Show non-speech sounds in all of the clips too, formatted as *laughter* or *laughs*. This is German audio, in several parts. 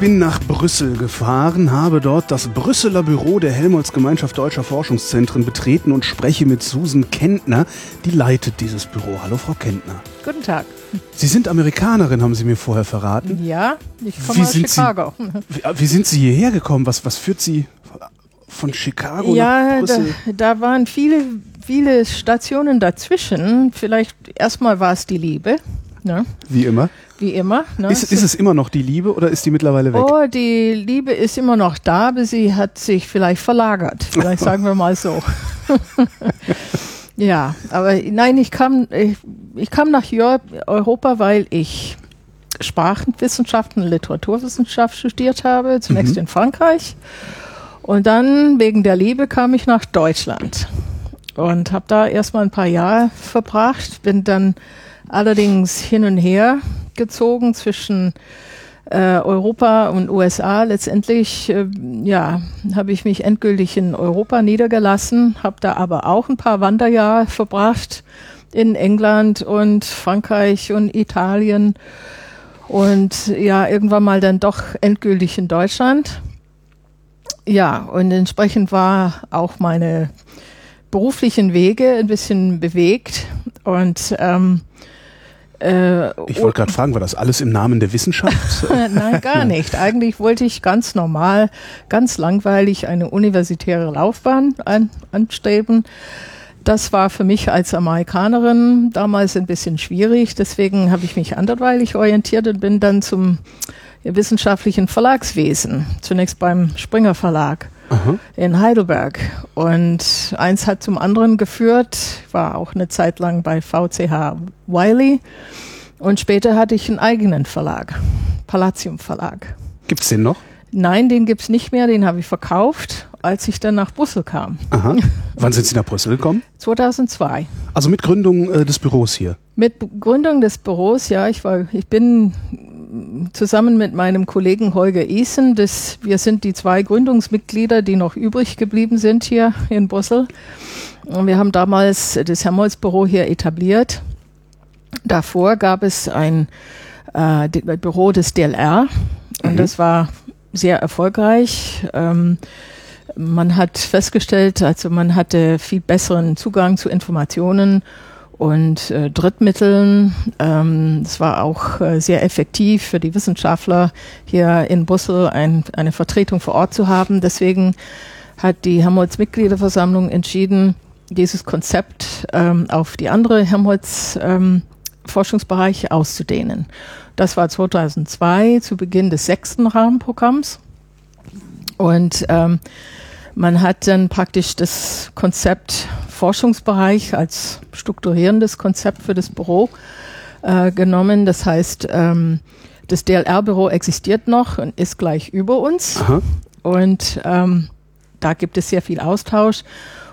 Bin nach Brüssel gefahren, habe dort das Brüsseler Büro der Helmholtz Gemeinschaft Deutscher Forschungszentren betreten und spreche mit Susan Kentner, die leitet dieses Büro. Hallo, Frau Kentner. Guten Tag. Sie sind Amerikanerin, haben Sie mir vorher verraten. Ja, ich komme aus Chicago. Sie, wie, wie, sind Sie hierher gekommen? Was, was führt Sie von Chicago ja, nach Brüssel? Da, da waren viele, viele Stationen dazwischen. Vielleicht erstmal war es die Liebe. Ne? Wie immer. Wie immer. Ne? Ist, ist es immer noch die Liebe oder ist die mittlerweile weg? Oh, die Liebe ist immer noch da, aber sie hat sich vielleicht verlagert. Vielleicht *laughs* sagen wir mal so. *laughs* ja, aber nein, ich kam, ich, ich kam nach Europa, weil ich Sprachenwissenschaften, Literaturwissenschaft studiert habe, zunächst mhm. in Frankreich. Und dann wegen der Liebe kam ich nach Deutschland und habe da erstmal ein paar Jahre verbracht, bin dann allerdings hin und her gezogen zwischen äh, Europa und USA. Letztendlich, äh, ja, habe ich mich endgültig in Europa niedergelassen, habe da aber auch ein paar Wanderjahre verbracht in England und Frankreich und Italien und ja, irgendwann mal dann doch endgültig in Deutschland. Ja, und entsprechend war auch meine beruflichen Wege ein bisschen bewegt und ähm, äh, ich wollte gerade fragen, war das alles im Namen der Wissenschaft? *laughs* Nein, gar nicht. Eigentlich wollte ich ganz normal, ganz langweilig eine universitäre Laufbahn an, anstreben. Das war für mich als Amerikanerin damals ein bisschen schwierig. Deswegen habe ich mich anderweitig orientiert und bin dann zum wissenschaftlichen Verlagswesen, zunächst beim Springer Verlag Aha. in Heidelberg. Und eins hat zum anderen geführt, war auch eine Zeit lang bei VCH Wiley. Und später hatte ich einen eigenen Verlag, Palladium Verlag. Gibt es den noch? Nein, den gibt es nicht mehr, den habe ich verkauft, als ich dann nach Brüssel kam. Aha. *laughs* Wann sind Sie nach Brüssel gekommen? 2002. Also mit Gründung äh, des Büros hier? Mit Gründung des Büros, ja. Ich, war, ich bin zusammen mit meinem Kollegen Holger Isen, das, wir sind die zwei Gründungsmitglieder, die noch übrig geblieben sind hier in Brüssel. Und wir haben damals das Helmholtz-Büro hier etabliert. Davor gab es ein äh, Büro des DLR und mhm. das war sehr erfolgreich. Ähm, man hat festgestellt, also man hatte viel besseren Zugang zu Informationen und äh, Drittmitteln. Ähm, es war auch äh, sehr effektiv für die Wissenschaftler hier in Brüssel ein, eine Vertretung vor Ort zu haben. Deswegen hat die Helmholtz-Mitgliederversammlung entschieden, dieses Konzept ähm, auf die andere Helmholtz ähm, auszudehnen. Das war 2002 zu Beginn des sechsten Rahmenprogramms. Und ähm, man hat dann praktisch das Konzept Forschungsbereich als strukturierendes Konzept für das Büro äh, genommen. Das heißt, ähm, das DLR-Büro existiert noch und ist gleich über uns. Aha. Und ähm, da gibt es sehr viel Austausch.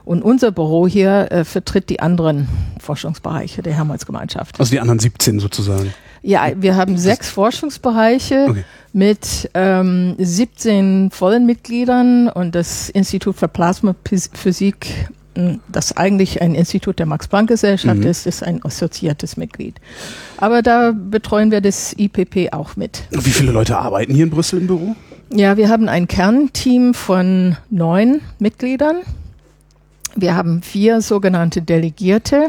Und unser Büro hier äh, vertritt die anderen Forschungsbereiche der Helmholtz-Gemeinschaft. Also die anderen 17 sozusagen. Ja, wir haben sechs Forschungsbereiche okay. mit ähm, 17 vollen Mitgliedern und das Institut für Plasmaphysik das eigentlich ein Institut der Max-Planck-Gesellschaft mhm. ist, ist ein assoziiertes Mitglied. Aber da betreuen wir das IPP auch mit. Wie viele Leute arbeiten hier in Brüssel im Büro? Ja, wir haben ein Kernteam von neun Mitgliedern. Wir haben vier sogenannte Delegierte,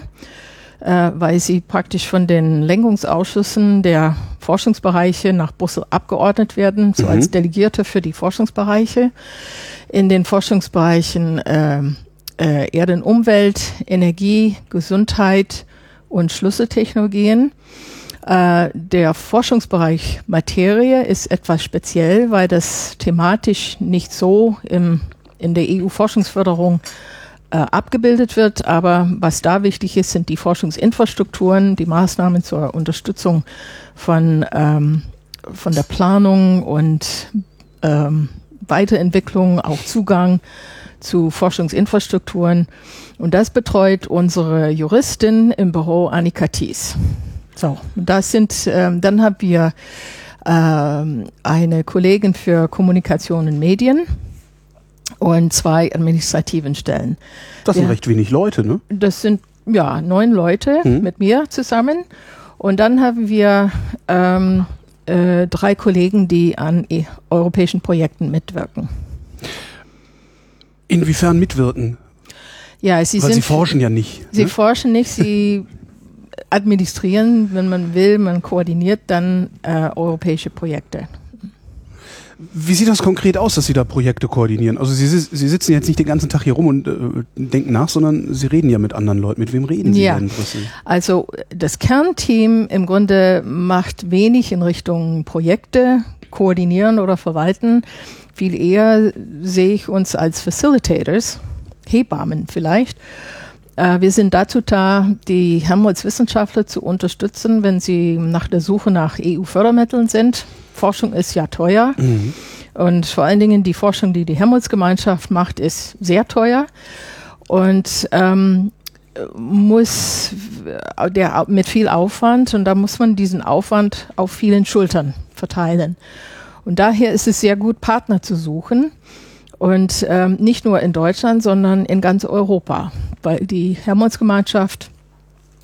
äh, weil sie praktisch von den Lenkungsausschüssen der Forschungsbereiche nach Brüssel abgeordnet werden, so mhm. als Delegierte für die Forschungsbereiche. In den Forschungsbereichen äh, äh, Erde und Umwelt, Energie, Gesundheit und Schlüsseltechnologien. Äh, der Forschungsbereich Materie ist etwas speziell, weil das thematisch nicht so im, in der EU-Forschungsförderung äh, abgebildet wird. Aber was da wichtig ist, sind die Forschungsinfrastrukturen, die Maßnahmen zur Unterstützung von, ähm, von der Planung und ähm, Weiterentwicklung, auch Zugang zu Forschungsinfrastrukturen. Und das betreut unsere Juristin im Büro Annika Thies. So, das sind, ähm, dann haben wir ähm, eine Kollegin für Kommunikation und Medien und zwei administrativen Stellen. Das sind recht wenig Leute, ne? Das sind ja neun Leute mhm. mit mir zusammen. Und dann haben wir ähm, äh, drei Kollegen, die an e europäischen Projekten mitwirken. Inwiefern mitwirken? Ja, sie, Weil sind, sie forschen ja nicht. Sie ne? forschen nicht, sie *laughs* administrieren, wenn man will, man koordiniert dann äh, europäische Projekte. Wie sieht das konkret aus, dass Sie da Projekte koordinieren? Also Sie, Sie sitzen jetzt nicht den ganzen Tag hier rum und äh, denken nach, sondern Sie reden ja mit anderen Leuten. Mit wem reden Sie ja. denn? Also das Kernteam im Grunde macht wenig in Richtung Projekte koordinieren oder verwalten. Viel eher sehe ich uns als Facilitators, Hebammen vielleicht. Äh, wir sind dazu da, die Helmholtz-Wissenschaftler zu unterstützen, wenn sie nach der Suche nach EU-Fördermitteln sind. Forschung ist ja teuer. Mhm. Und vor allen Dingen die Forschung, die die Helmholtz-Gemeinschaft macht, ist sehr teuer. Und ähm, muss der mit viel Aufwand und da muss man diesen Aufwand auf vielen Schultern verteilen. Und daher ist es sehr gut, Partner zu suchen. Und ähm, nicht nur in Deutschland, sondern in ganz Europa, weil die Helmholtz-Gemeinschaft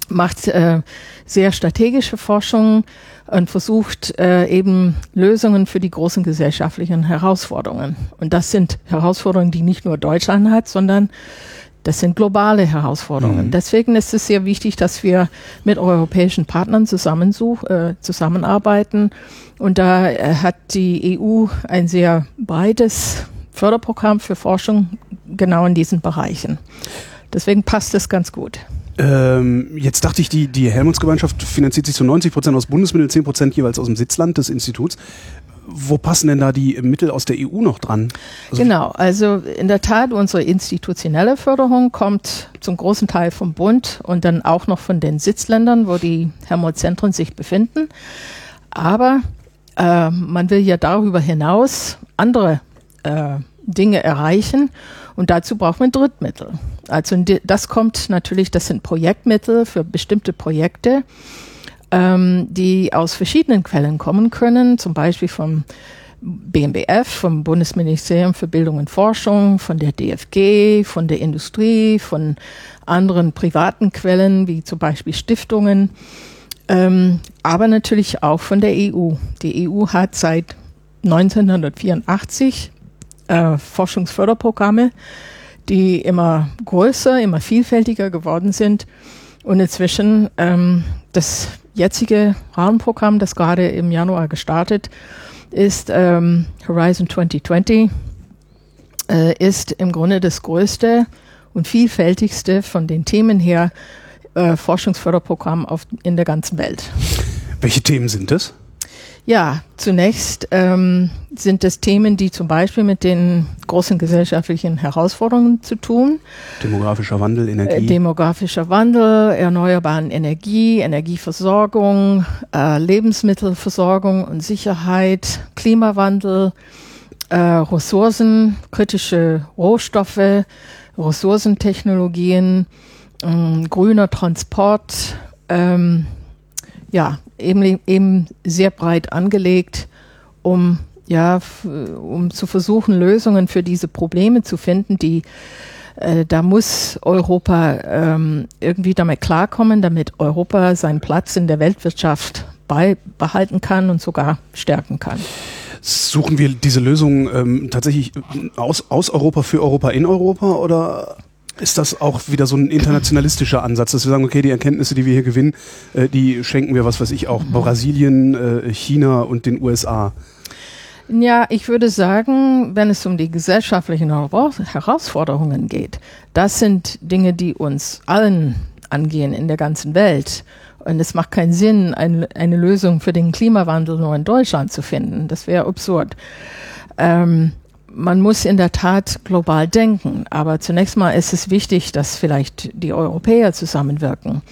macht äh, sehr strategische Forschung und versucht äh, eben Lösungen für die großen gesellschaftlichen Herausforderungen. Und das sind Herausforderungen, die nicht nur Deutschland hat, sondern das sind globale Herausforderungen. Mhm. Deswegen ist es sehr wichtig, dass wir mit europäischen Partnern zusammensuch, äh, zusammenarbeiten. Und da äh, hat die EU ein sehr breites Förderprogramm für Forschung genau in diesen Bereichen. Deswegen passt es ganz gut. Ähm, jetzt dachte ich, die, die Helmholtz-Gemeinschaft finanziert sich zu 90 Prozent aus Bundesmitteln, 10 Prozent jeweils aus dem Sitzland des Instituts. Wo passen denn da die Mittel aus der EU noch dran? Also genau, also in der Tat, unsere institutionelle Förderung kommt zum großen Teil vom Bund und dann auch noch von den Sitzländern, wo die Helmholtz-Zentren sich befinden. Aber äh, man will ja darüber hinaus andere äh, Dinge erreichen. Und dazu braucht man Drittmittel. Also das kommt natürlich, das sind Projektmittel für bestimmte Projekte, ähm, die aus verschiedenen Quellen kommen können, zum Beispiel vom BMBF, vom Bundesministerium für Bildung und Forschung, von der DFG, von der Industrie, von anderen privaten Quellen, wie zum Beispiel Stiftungen, ähm, aber natürlich auch von der EU. Die EU hat seit 1984 äh, Forschungsförderprogramme, die immer größer, immer vielfältiger geworden sind. Und inzwischen ähm, das jetzige Rahmenprogramm, das gerade im Januar gestartet ist, ähm, Horizon 2020, äh, ist im Grunde das größte und vielfältigste von den Themen her äh, Forschungsförderprogramm auf, in der ganzen Welt. Welche Themen sind das? Ja, zunächst ähm, sind es Themen, die zum Beispiel mit den großen gesellschaftlichen Herausforderungen zu tun. Demografischer Wandel, Energie. Äh, demografischer Wandel, erneuerbaren Energie, Energieversorgung, äh, Lebensmittelversorgung und Sicherheit, Klimawandel, äh, Ressourcen, kritische Rohstoffe, Ressourcentechnologien, äh, grüner Transport, ähm, ja, eben, eben sehr breit angelegt, um ja, um zu versuchen, Lösungen für diese Probleme zu finden, die äh, da muss Europa ähm, irgendwie damit klarkommen, damit Europa seinen Platz in der Weltwirtschaft beibehalten kann und sogar stärken kann. Suchen wir diese Lösung ähm, tatsächlich aus, aus Europa für Europa in Europa oder ist das auch wieder so ein internationalistischer Ansatz, dass wir sagen, okay, die Erkenntnisse, die wir hier gewinnen, äh, die schenken wir, was weiß ich, auch. Brasilien, äh, China und den USA? Ja, ich würde sagen, wenn es um die gesellschaftlichen Herausforderungen geht, das sind Dinge, die uns allen angehen in der ganzen Welt. Und es macht keinen Sinn, eine, eine Lösung für den Klimawandel nur in Deutschland zu finden. Das wäre absurd. Ähm, man muss in der Tat global denken, aber zunächst mal ist es wichtig, dass vielleicht die Europäer zusammenwirken.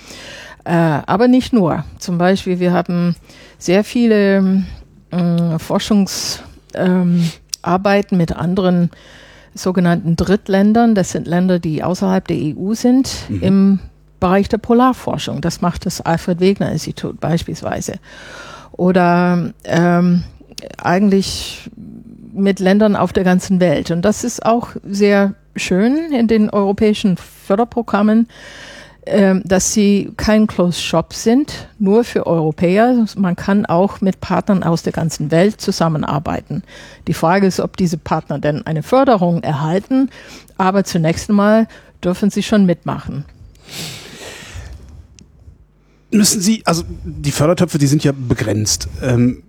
Äh, aber nicht nur. Zum Beispiel, wir haben sehr viele äh, Forschungsarbeiten ähm, mit anderen sogenannten Drittländern. Das sind Länder, die außerhalb der EU sind, mhm. im Bereich der Polarforschung. Das macht das Alfred Wegener Institut beispielsweise. Oder ähm, eigentlich mit Ländern auf der ganzen Welt. Und das ist auch sehr schön in den europäischen Förderprogrammen, äh, dass sie kein Closed Shop sind, nur für Europäer. Man kann auch mit Partnern aus der ganzen Welt zusammenarbeiten. Die Frage ist, ob diese Partner denn eine Förderung erhalten, aber zunächst einmal dürfen sie schon mitmachen. Müssen Sie, also die Fördertöpfe, die sind ja begrenzt. Ähm,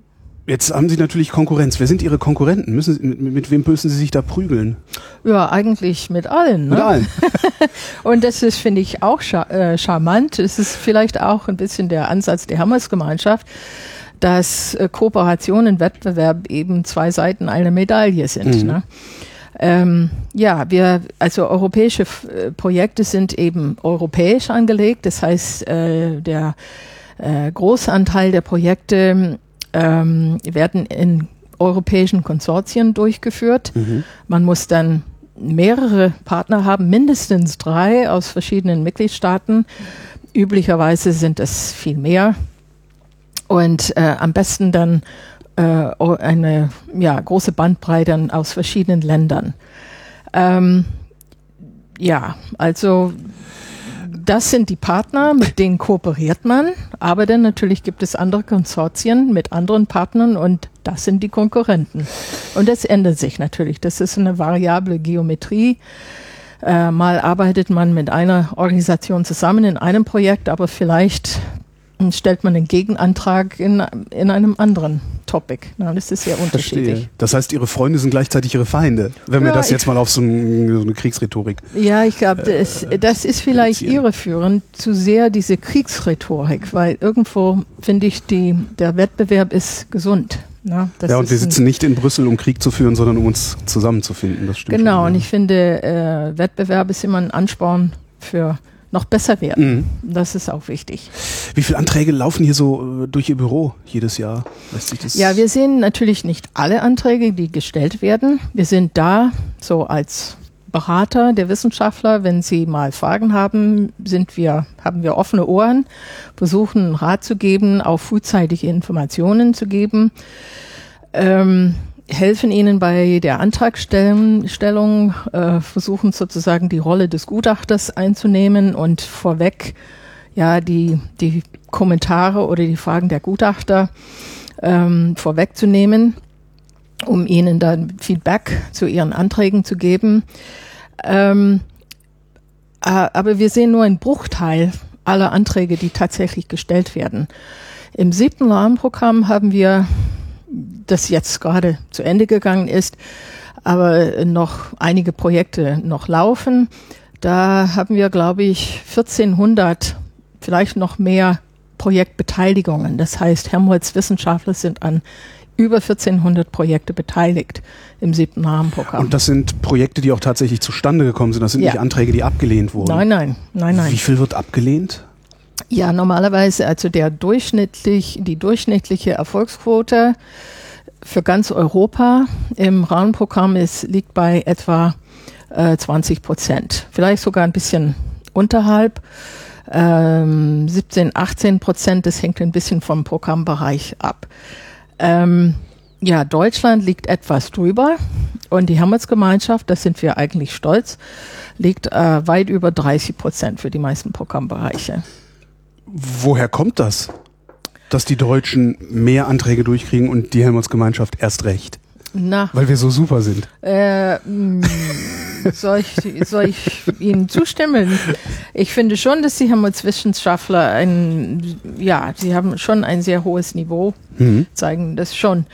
Jetzt haben Sie natürlich Konkurrenz. Wer sind Ihre Konkurrenten? Müssen, mit, mit wem müssen Sie sich da prügeln? Ja, eigentlich mit allen. Ne? Mit allen. *laughs* und das ist, finde ich, auch char äh, charmant. Es ist vielleicht auch ein bisschen der Ansatz der Hammersgemeinschaft, dass äh, Kooperation und Wettbewerb eben zwei Seiten einer Medaille sind. Mhm. Ne? Ähm, ja, wir, also europäische äh, Projekte sind eben europäisch angelegt. Das heißt, äh, der äh, Großanteil der Projekte ähm, werden in europäischen Konsortien durchgeführt. Mhm. Man muss dann mehrere Partner haben, mindestens drei aus verschiedenen Mitgliedstaaten. Üblicherweise sind es viel mehr. Und äh, am besten dann äh, eine ja, große Bandbreite aus verschiedenen Ländern. Ähm, ja, also das sind die Partner, mit denen kooperiert man, aber dann natürlich gibt es andere Konsortien mit anderen Partnern und das sind die Konkurrenten. Und das ändert sich natürlich. Das ist eine variable Geometrie. Äh, mal arbeitet man mit einer Organisation zusammen in einem Projekt, aber vielleicht stellt man einen Gegenantrag in, in einem anderen Topic. Na, das ist sehr unterschiedlich. Verstehe. Das heißt, Ihre Freunde sind gleichzeitig Ihre Feinde, wenn ja, wir das jetzt mal auf so, ein, so eine Kriegsrhetorik. Ja, ich glaube, das, das ist vielleicht irreführend, zu sehr diese Kriegsrhetorik, weil irgendwo finde ich, die, der Wettbewerb ist gesund. Na, ja, und wir sitzen nicht in Brüssel, um Krieg zu führen, sondern um uns zusammenzufinden. Das stimmt. Genau, schon, und ich finde, äh, Wettbewerb ist immer ein Ansporn für noch besser werden. Mhm. Das ist auch wichtig. Wie viele Anträge laufen hier so äh, durch Ihr Büro jedes Jahr? ja, wir sehen natürlich nicht alle Anträge, die gestellt werden. Wir sind da so als Berater der Wissenschaftler. Wenn Sie mal Fragen haben, sind wir, haben wir offene Ohren, versuchen Rat zu geben, auch frühzeitige Informationen zu geben. Ähm, helfen Ihnen bei der Antragstellung, äh, versuchen sozusagen die Rolle des Gutachters einzunehmen und vorweg ja die, die Kommentare oder die Fragen der Gutachter ähm, vorwegzunehmen, um Ihnen dann Feedback zu Ihren Anträgen zu geben. Ähm, äh, aber wir sehen nur einen Bruchteil aller Anträge, die tatsächlich gestellt werden. Im siebten Rahmenprogramm haben wir das jetzt gerade zu Ende gegangen ist, aber noch einige Projekte noch laufen. Da haben wir, glaube ich, 1400, vielleicht noch mehr Projektbeteiligungen. Das heißt, Helmholtz Wissenschaftler sind an über 1400 Projekte beteiligt im siebten Rahmenprogramm. Und das sind Projekte, die auch tatsächlich zustande gekommen sind. Das sind ja. nicht Anträge, die abgelehnt wurden. Nein, nein, nein, nein. Wie viel wird abgelehnt? Ja, normalerweise, also der durchschnittlich, die durchschnittliche Erfolgsquote für ganz Europa im Rahmenprogramm ist, liegt bei etwa äh, 20 Prozent. Vielleicht sogar ein bisschen unterhalb. Ähm, 17, 18 Prozent, das hängt ein bisschen vom Programmbereich ab. Ähm, ja, Deutschland liegt etwas drüber und die Hammersgemeinschaft, das sind wir eigentlich stolz, liegt äh, weit über 30 Prozent für die meisten Programmbereiche. Woher kommt das? Dass die Deutschen mehr Anträge durchkriegen und die Helmholtz-Gemeinschaft erst recht? Na. Weil wir so super sind. Äh, mh, soll, ich, soll ich Ihnen zustimmen? Ich finde schon, dass die Helmholtz-Wissenschaftler ein, ja, sie haben schon ein sehr hohes Niveau, mhm. zeigen das schon.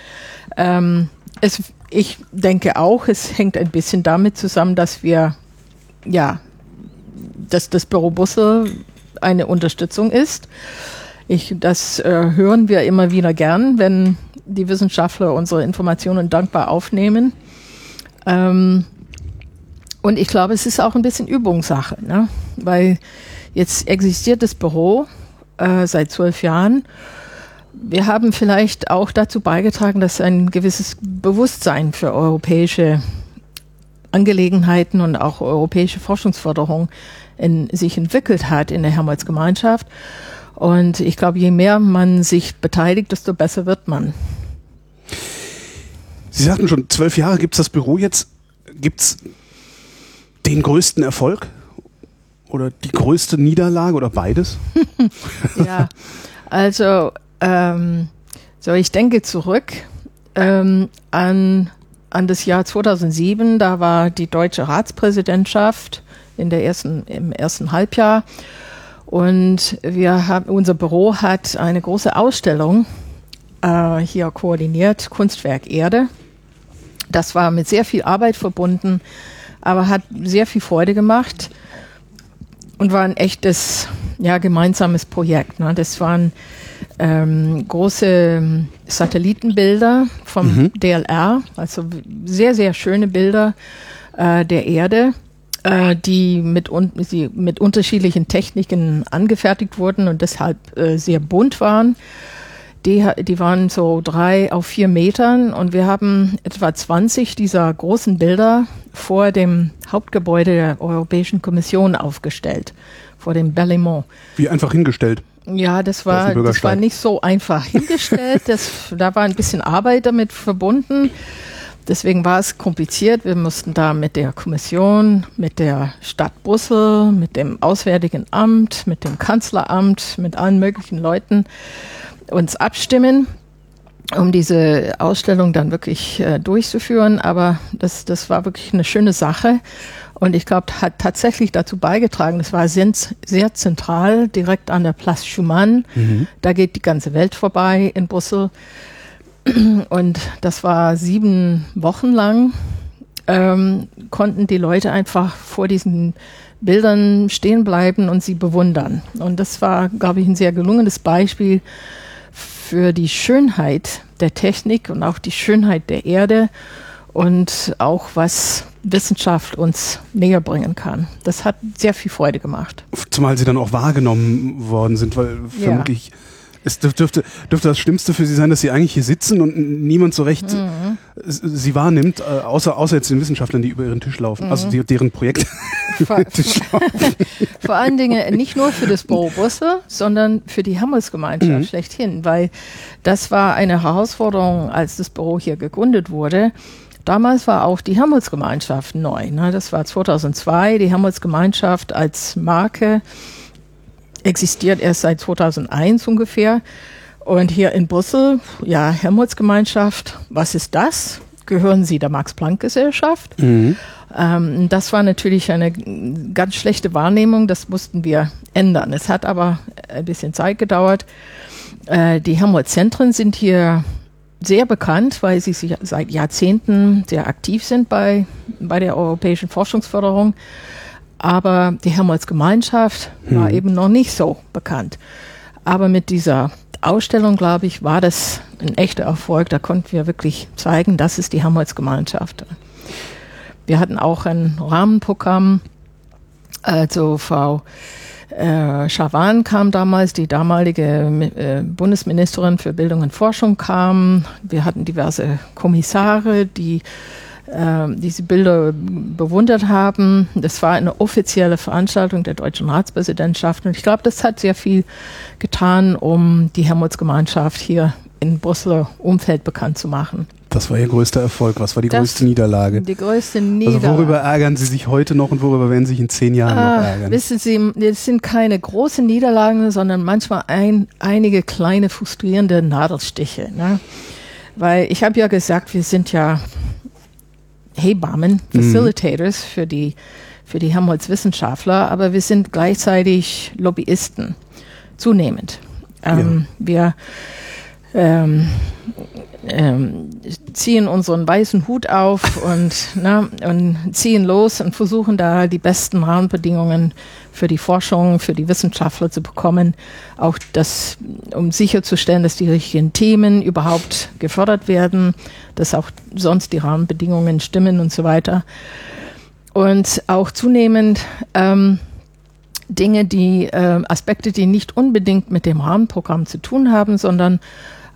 Ähm, es, ich denke auch, es hängt ein bisschen damit zusammen, dass wir, ja, dass das Büro Busse eine Unterstützung ist ich, das äh, hören wir immer wieder gern, wenn die Wissenschaftler unsere Informationen dankbar aufnehmen. Ähm, und ich glaube, es ist auch ein bisschen Übungssache, ne? weil jetzt existiert das Büro äh, seit zwölf Jahren. Wir haben vielleicht auch dazu beigetragen, dass ein gewisses Bewusstsein für europäische Angelegenheiten und auch europäische Forschungsförderung in, sich entwickelt hat in der Helmholtz-Gemeinschaft. Und ich glaube, je mehr man sich beteiligt, desto besser wird man. Sie sagten schon, zwölf Jahre gibt es das Büro jetzt. Gibt es den größten Erfolg oder die größte Niederlage oder beides? *laughs* ja, also ähm, so ich denke zurück ähm, an, an das Jahr 2007. Da war die deutsche Ratspräsidentschaft in der ersten, im ersten Halbjahr. Und wir haben, unser Büro hat eine große Ausstellung äh, hier koordiniert, Kunstwerk Erde. Das war mit sehr viel Arbeit verbunden, aber hat sehr viel Freude gemacht und war ein echtes, ja, gemeinsames Projekt. Ne? Das waren ähm, große Satellitenbilder vom mhm. DLR, also sehr, sehr schöne Bilder äh, der Erde äh, die mit, un die mit unterschiedlichen Techniken angefertigt wurden und deshalb äh, sehr bunt waren. Die, die waren so drei auf vier Metern und wir haben etwa 20 dieser großen Bilder vor dem Hauptgebäude der Europäischen Kommission aufgestellt, vor dem Berlaymont. Wie einfach hingestellt? Ja, das war, das war nicht so einfach hingestellt. Das, da war ein bisschen Arbeit damit verbunden. Deswegen war es kompliziert. Wir mussten da mit der Kommission, mit der Stadt Brüssel, mit dem Auswärtigen Amt, mit dem Kanzleramt, mit allen möglichen Leuten uns abstimmen, um diese Ausstellung dann wirklich äh, durchzuführen. Aber das, das war wirklich eine schöne Sache. Und ich glaube, hat tatsächlich dazu beigetragen, es war sehr, sehr zentral, direkt an der Place Schumann. Mhm. Da geht die ganze Welt vorbei in Brüssel. *clears throat* Und das war sieben Wochen lang, ähm, konnten die Leute einfach vor diesen Bildern stehen bleiben und sie bewundern. Und das war, glaube ich, ein sehr gelungenes Beispiel für die Schönheit der Technik und auch die Schönheit der Erde und auch was Wissenschaft uns näher bringen kann. Das hat sehr viel Freude gemacht. Zumal sie dann auch wahrgenommen worden sind, weil vermutlich ja es dürfte, dürfte das Schlimmste für Sie sein, dass Sie eigentlich hier sitzen und niemand so recht mhm. Sie wahrnimmt, äh, außer, außer jetzt den Wissenschaftlern, die über Ihren Tisch laufen, also mhm. also die, deren Projekt. *laughs* Vor, *laughs* vor allen Dingen nicht nur für das Büro Brüssel, sondern für die Hammersgemeinschaft mhm. schlechthin, weil das war eine Herausforderung, als das Büro hier gegründet wurde. Damals war auch die Hammersgemeinschaft neu. Ne? Das war 2002, die Hammersgemeinschaft als Marke existiert erst seit 2001 ungefähr. Und hier in Brüssel, ja, Helmholtz-Gemeinschaft, was ist das? Gehören Sie der Max-Planck-Gesellschaft? Mhm. Ähm, das war natürlich eine ganz schlechte Wahrnehmung, das mussten wir ändern. Es hat aber ein bisschen Zeit gedauert. Äh, die Helmholtz-Zentren sind hier sehr bekannt, weil sie seit Jahrzehnten sehr aktiv sind bei, bei der europäischen Forschungsförderung. Aber die Helmholtz-Gemeinschaft hm. war eben noch nicht so bekannt. Aber mit dieser Ausstellung, glaube ich, war das ein echter Erfolg. Da konnten wir wirklich zeigen, das ist die Helmholtz-Gemeinschaft. Wir hatten auch ein Rahmenprogramm. Also Frau äh, Schawan kam damals, die damalige äh, Bundesministerin für Bildung und Forschung kam. Wir hatten diverse Kommissare, die diese Bilder bewundert haben. Das war eine offizielle Veranstaltung der deutschen Ratspräsidentschaft und ich glaube, das hat sehr viel getan, um die Helmholtz-Gemeinschaft hier in Brüsseler Umfeld bekannt zu machen. Das war Ihr größter Erfolg. Was war die das, größte Niederlage? Die größte Niederlage. Also worüber ärgern Sie sich heute noch und worüber werden Sie sich in zehn Jahren ah, noch ärgern? Wissen Sie, es sind keine großen Niederlagen, sondern manchmal ein, einige kleine frustrierende Nadelstiche. Ne? Weil ich habe ja gesagt, wir sind ja Hebammen, mhm. Facilitators mhm. für die, für die Helmholtz-Wissenschaftler, aber wir sind gleichzeitig Lobbyisten, zunehmend. Ähm, ja. Wir ähm, ähm, ziehen unseren weißen Hut auf und, *laughs* na, und ziehen los und versuchen da die besten Rahmenbedingungen für die Forschung, für die Wissenschaftler zu bekommen, auch das, um sicherzustellen, dass die richtigen Themen überhaupt gefördert werden, dass auch sonst die Rahmenbedingungen stimmen und so weiter. Und auch zunehmend ähm, Dinge, die äh, Aspekte, die nicht unbedingt mit dem Rahmenprogramm zu tun haben, sondern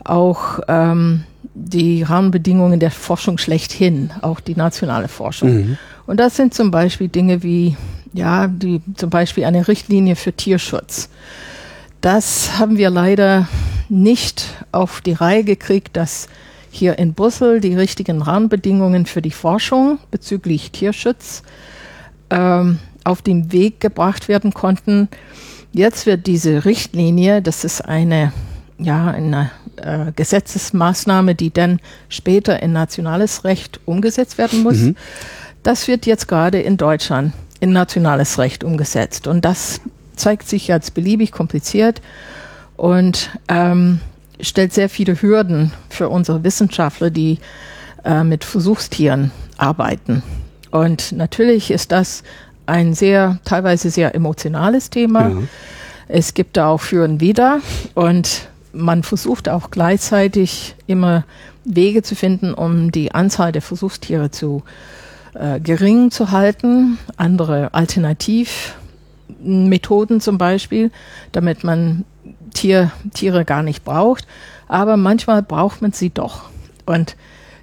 auch ähm, die Rahmenbedingungen der Forschung schlechthin, auch die nationale Forschung. Mhm. Und das sind zum Beispiel Dinge wie, ja, die, zum Beispiel eine Richtlinie für Tierschutz. Das haben wir leider nicht auf die Reihe gekriegt, dass hier in Brüssel die richtigen Rahmenbedingungen für die Forschung bezüglich Tierschutz ähm, auf den Weg gebracht werden konnten. Jetzt wird diese Richtlinie, das ist eine, ja, eine äh, Gesetzesmaßnahme, die dann später in nationales Recht umgesetzt werden muss. Mhm. Das wird jetzt gerade in Deutschland in nationales Recht umgesetzt. Und das zeigt sich als beliebig kompliziert und ähm, stellt sehr viele Hürden für unsere Wissenschaftler, die äh, mit Versuchstieren arbeiten. Und natürlich ist das ein sehr, teilweise sehr emotionales Thema. Ja. Es gibt da auch für und wider und man versucht auch gleichzeitig immer Wege zu finden, um die Anzahl der Versuchstiere zu äh, gering zu halten. Andere Alternativmethoden zum Beispiel, damit man Tier, Tiere gar nicht braucht. Aber manchmal braucht man sie doch. Und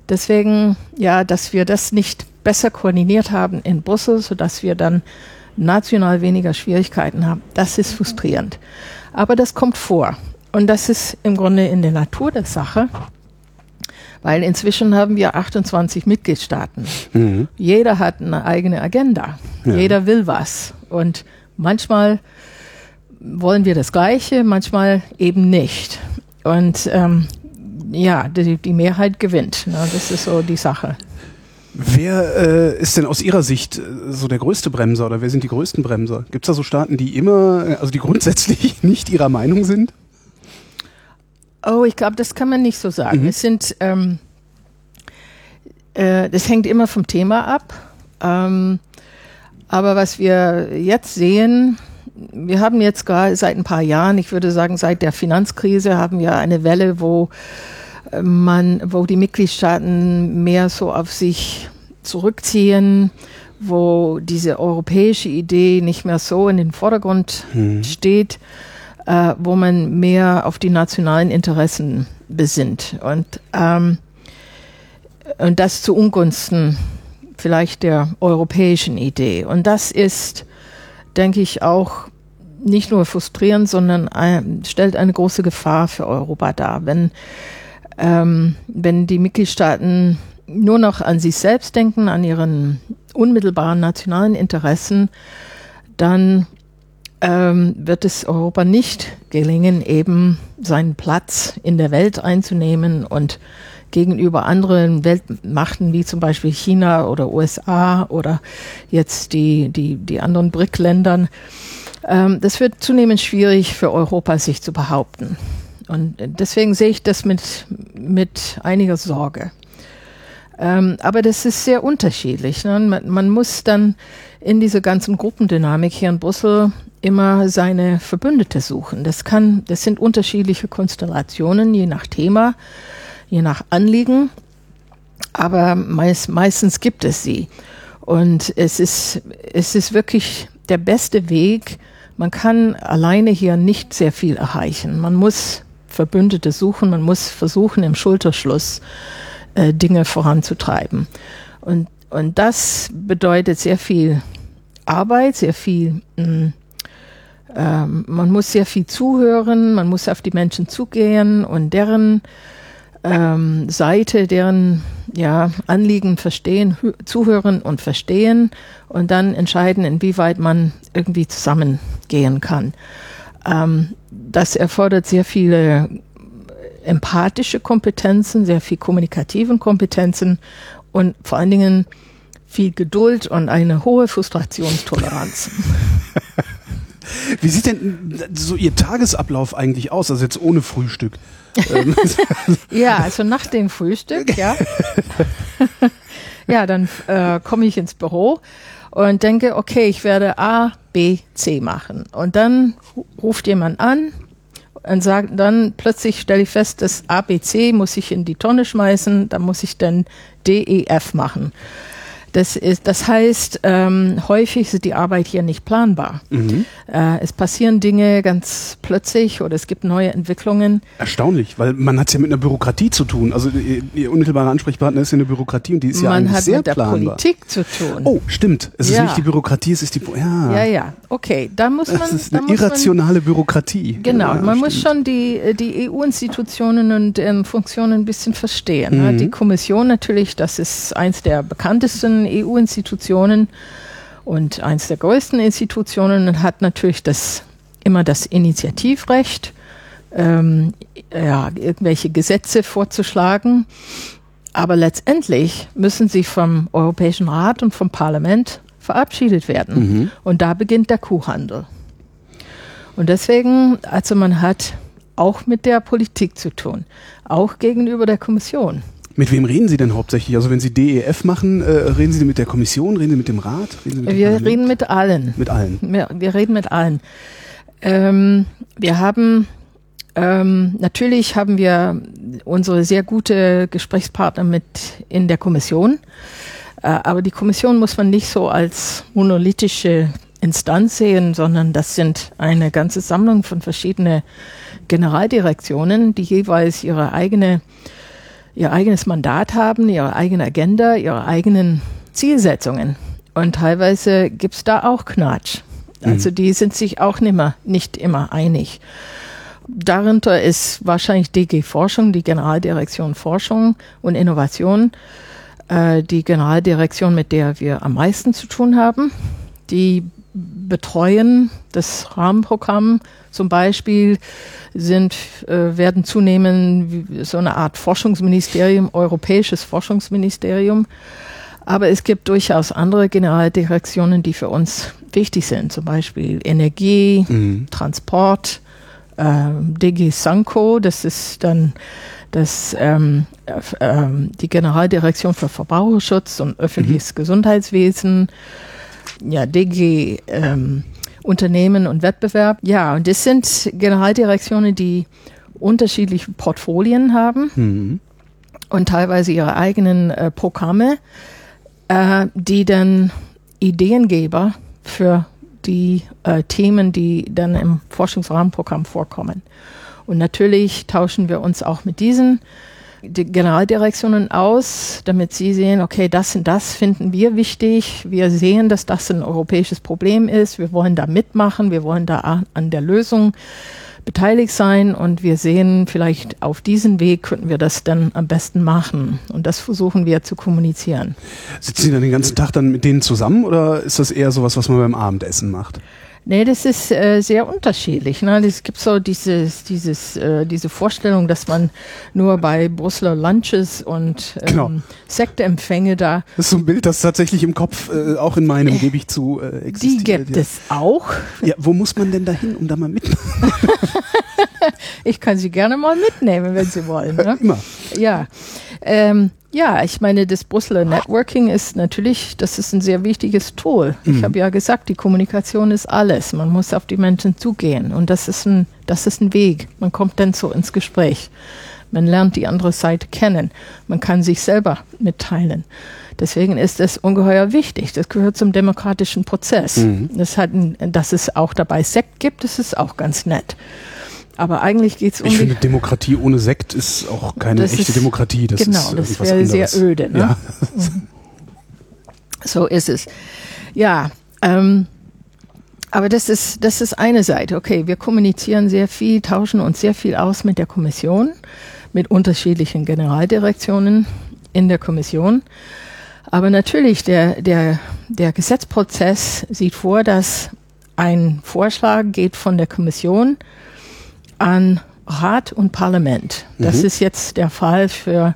deswegen, ja, dass wir das nicht besser koordiniert haben in Brüssel, sodass wir dann national weniger Schwierigkeiten haben, das ist frustrierend. Aber das kommt vor. Und das ist im Grunde in der Natur der Sache, weil inzwischen haben wir 28 Mitgliedstaaten. Mhm. Jeder hat eine eigene Agenda. Ja. Jeder will was. Und manchmal wollen wir das Gleiche, manchmal eben nicht. Und ähm, ja, die, die, Mehrheit gewinnt. Ne? Das ist so die Sache. Wer äh, ist denn aus Ihrer Sicht äh, so der größte Bremser oder wer sind die größten Bremser? Gibt es da so Staaten, die immer, äh, also die grundsätzlich *laughs* nicht ihrer Meinung sind? Oh, ich glaube, das kann man nicht so sagen. Mhm. Es sind, ähm, äh, das hängt immer vom Thema ab. Ähm, aber was wir jetzt sehen, wir haben jetzt gerade seit ein paar Jahren, ich würde sagen seit der Finanzkrise, haben wir eine Welle, wo äh, man, wo die Mitgliedstaaten mehr so auf sich zurückziehen, wo diese europäische Idee nicht mehr so in den Vordergrund mhm. steht äh, wo man mehr auf die nationalen Interessen besinnt. Und, ähm, und das zu Ungunsten vielleicht der europäischen Idee. Und das ist, denke ich, auch nicht nur frustrierend, sondern ein, stellt eine große Gefahr für Europa dar. Wenn, ähm, wenn die Mitgliedstaaten nur noch an sich selbst denken, an ihren unmittelbaren nationalen Interessen, dann ähm, wird es Europa nicht gelingen, eben seinen Platz in der Welt einzunehmen und gegenüber anderen Weltmachten wie zum Beispiel China oder USA oder jetzt die, die, die anderen BRIC-Ländern. Ähm, das wird zunehmend schwierig für Europa, sich zu behaupten. Und deswegen sehe ich das mit, mit einiger Sorge. Ähm, aber das ist sehr unterschiedlich. Ne? Man, man, muss dann in dieser ganzen Gruppendynamik hier in Brüssel immer seine Verbündete suchen. Das kann, das sind unterschiedliche Konstellationen, je nach Thema, je nach Anliegen. Aber meist, meistens gibt es sie. Und es ist, es ist wirklich der beste Weg. Man kann alleine hier nicht sehr viel erreichen. Man muss Verbündete suchen, man muss versuchen, im Schulterschluss äh, Dinge voranzutreiben. Und, und das bedeutet sehr viel Arbeit, sehr viel mh, mm, ähm, man muss sehr viel zuhören, man muss auf die Menschen zugehen und deren ähm, Seite, deren ja, Anliegen verstehen, zuhören und verstehen und dann entscheiden, inwieweit man irgendwie zusammengehen kann. Ähm, das erfordert sehr viele empathische Kompetenzen, sehr viel kommunikativen Kompetenzen und vor allen Dingen viel Geduld und eine hohe Frustrationstoleranz. *laughs* Wie sieht denn so Ihr Tagesablauf eigentlich aus? Also jetzt ohne Frühstück. Ähm, *laughs* ja, also nach dem Frühstück, ja. ja, dann äh, komme ich ins Büro und denke, okay, ich werde A, B, C machen. Und dann ruft jemand an und sagt, dann plötzlich stelle ich fest, das A, B, C muss ich in die Tonne schmeißen, dann muss ich dann D, E, F machen. Das, ist, das heißt, ähm, häufig ist die Arbeit hier nicht planbar. Mhm. Äh, es passieren Dinge ganz plötzlich oder es gibt neue Entwicklungen. Erstaunlich, weil man hat es ja mit einer Bürokratie zu tun. Also ihr, ihr unmittelbarer Ansprechpartner ist ja eine Bürokratie und die ist ja Man eigentlich hat sehr mit der planbar. Politik zu tun. Oh, stimmt. Es ist Ja. nicht die Bürokratie, es ist die. Ja, Ja, ja, okay. Da muss man. das ist eine muss man, irrationale Bürokratie. Genau, Ja, man muss stimmt. schon die, die EU-Institutionen und deren Funktionen ein bisschen verstehen. ne? Mhm. Die Kommission natürlich, das ist eins der bekanntesten EU-Institutionen und eins der größten Institutionen hat natürlich das immer das Initiativrecht, ähm, ja, irgendwelche Gesetze vorzuschlagen. Aber letztendlich müssen sie vom Europäischen Rat und vom Parlament verabschiedet werden. Mhm. Und da beginnt der Kuhhandel. Und deswegen, also man hat auch mit der Politik zu tun, auch gegenüber der Kommission. Mit wem reden Sie denn hauptsächlich? Also wenn Sie DEF machen, äh, reden Sie mit der Kommission, reden Sie mit dem Rat? Reden mit dem Wir Parlament? reden mit allen. mit allen. Wir, wir reden mit allen. Ähm, wir haben ähm, natürlich haben wir unsere sehr gute Gesprächspartner mit in der Kommission, äh, aber die Kommission muss man nicht so als monolithische Instanz sehen, sondern das sind eine ganze Sammlung von verschiedenen Generaldirektionen, die jeweils ihre eigene ihr eigenes Mandat haben, ihre eigene Agenda, ihre eigenen Zielsetzungen. Und teilweise gibt's da auch Knatsch. Also die sind sich auch nimmer, nicht immer einig. Darunter ist wahrscheinlich DG Forschung, die Generaldirektion Forschung und Innovation, äh, die Generaldirektion, mit der wir am meisten zu tun haben. Die betreuen das Rahmenprogramm zum Beispiel, sind, äh, werden zunehmen wie so eine Art Forschungsministerium, europäisches Forschungsministerium. Aber es gibt durchaus andere Generaldirektionen, die für uns wichtig sind, zum Beispiel Energie, Mhm. Transport, ähm, DG Sanko, das ist dann das, ähm, äh, ähm, die Generaldirektion für Verbraucherschutz und öffentliches Gesundheitswesen, ja, DG ähm, Unternehmen und Wettbewerb. Ja, und das sind Generaldirektionen, die unterschiedliche Portfolien haben Mhm. und teilweise ihre eigenen äh, Programme, äh, die dann Ideengeber für die äh, Themen, die dann im Forschungsrahmenprogramm vorkommen. Und natürlich tauschen wir uns auch mit diesen die Generaldirektionen aus, damit sie sehen, okay, das und das finden wir wichtig. Wir sehen, dass das ein europäisches Problem ist. Wir wollen da mitmachen. Wir wollen da an der Lösung beteiligt sein und wir sehen, vielleicht auf diesem Weg könnten wir das dann am besten machen. Und das versuchen wir zu kommunizieren. Sitzen Sie dann den ganzen Tag dann mit denen zusammen oder ist das eher sowas, was man beim Abendessen macht? Nee, das ist äh, sehr unterschiedlich. Ne? Es gibt so dieses, dieses, äh, diese Vorstellung, dass man nur bei Brüsseler Lunches und ähm, Genau. Sekteempfänge da, Das ist so ein Bild, das tatsächlich im Kopf, äh, auch in meinem, gebe ich zu, äh, die existiert. gibt ja. es auch. Ja, wo muss man denn da hin, um da mal mit? *laughs* Ich kann sie gerne mal mitnehmen, wenn Sie wollen. Ne? *laughs* Immer. Ja, ähm, ja, ich meine, das Brüsseler Networking ist natürlich, das ist ein sehr wichtiges Tool. Ich habe ja gesagt, die Kommunikation ist alles. Man muss auf die Menschen zugehen und das ist ein, das ist ein Weg. Man kommt dann so ins Gespräch. Man lernt die andere Seite kennen. Man kann sich selber mitteilen. Deswegen ist es ungeheuer wichtig. Das gehört zum demokratischen Prozess. Das hat ein, dass es auch dabei Sekt gibt, das ist auch ganz nett. Aber eigentlich geht es um Ich finde, Demokratie ohne Sekt ist auch keine Das echte ist- Demokratie. Das genau, ist das irgendwas wäre sehr öde, ne? Ja. *laughs* So ist es. Ja, ähm, aber das ist, das ist eine Seite. Okay, wir kommunizieren sehr viel, tauschen uns sehr viel aus mit der Kommission, mit unterschiedlichen Generaldirektionen in der Kommission. Aber natürlich, der, der, der Gesetzprozess sieht vor, dass ein Vorschlag geht von der Kommission an Rat und Parlament. Das Mhm. ist jetzt der Fall für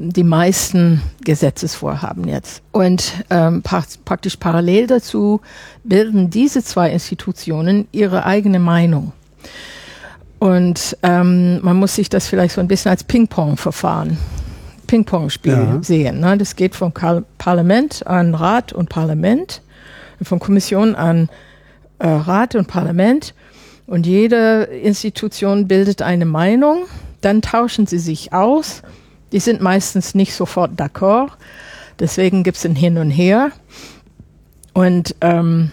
die meisten Gesetzesvorhaben jetzt. Und ähm, pra praktisch parallel dazu bilden diese zwei Institutionen ihre eigene Meinung. Und ähm, man muss sich das vielleicht so ein bisschen als Ping-Pong-Verfahren, Ping-Pong-Spiel Ja. sehen. Ne? Das geht vom Parlament an Rat und Parlament, von Kommission an äh, Rat und Parlament. Und jede Institution bildet eine Meinung, dann tauschen sie sich aus. Die sind meistens nicht sofort d'accord. Deswegen gibt es ein Hin und Her. Und ähm,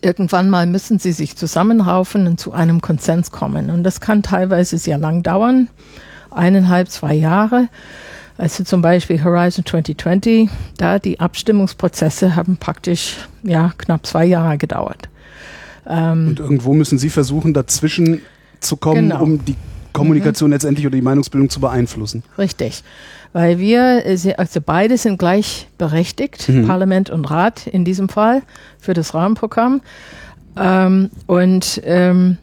irgendwann mal müssen sie sich zusammenraufen und zu einem Konsens kommen. Und das kann teilweise sehr lang dauern, eineinhalb, zwei Jahre. Also zum Beispiel Horizon 2020, da die Abstimmungsprozesse haben praktisch ja, knapp zwei Jahre gedauert. Ähm, und irgendwo müssen Sie versuchen, dazwischen zu kommen, genau. um die Kommunikation mhm. letztendlich oder die Meinungsbildung zu beeinflussen. Richtig. Weil wir, äh, also beide sind gleichberechtigt, mhm. Parlament und Rat in diesem Fall für das Rahmenprogramm. Ähm, und ähm,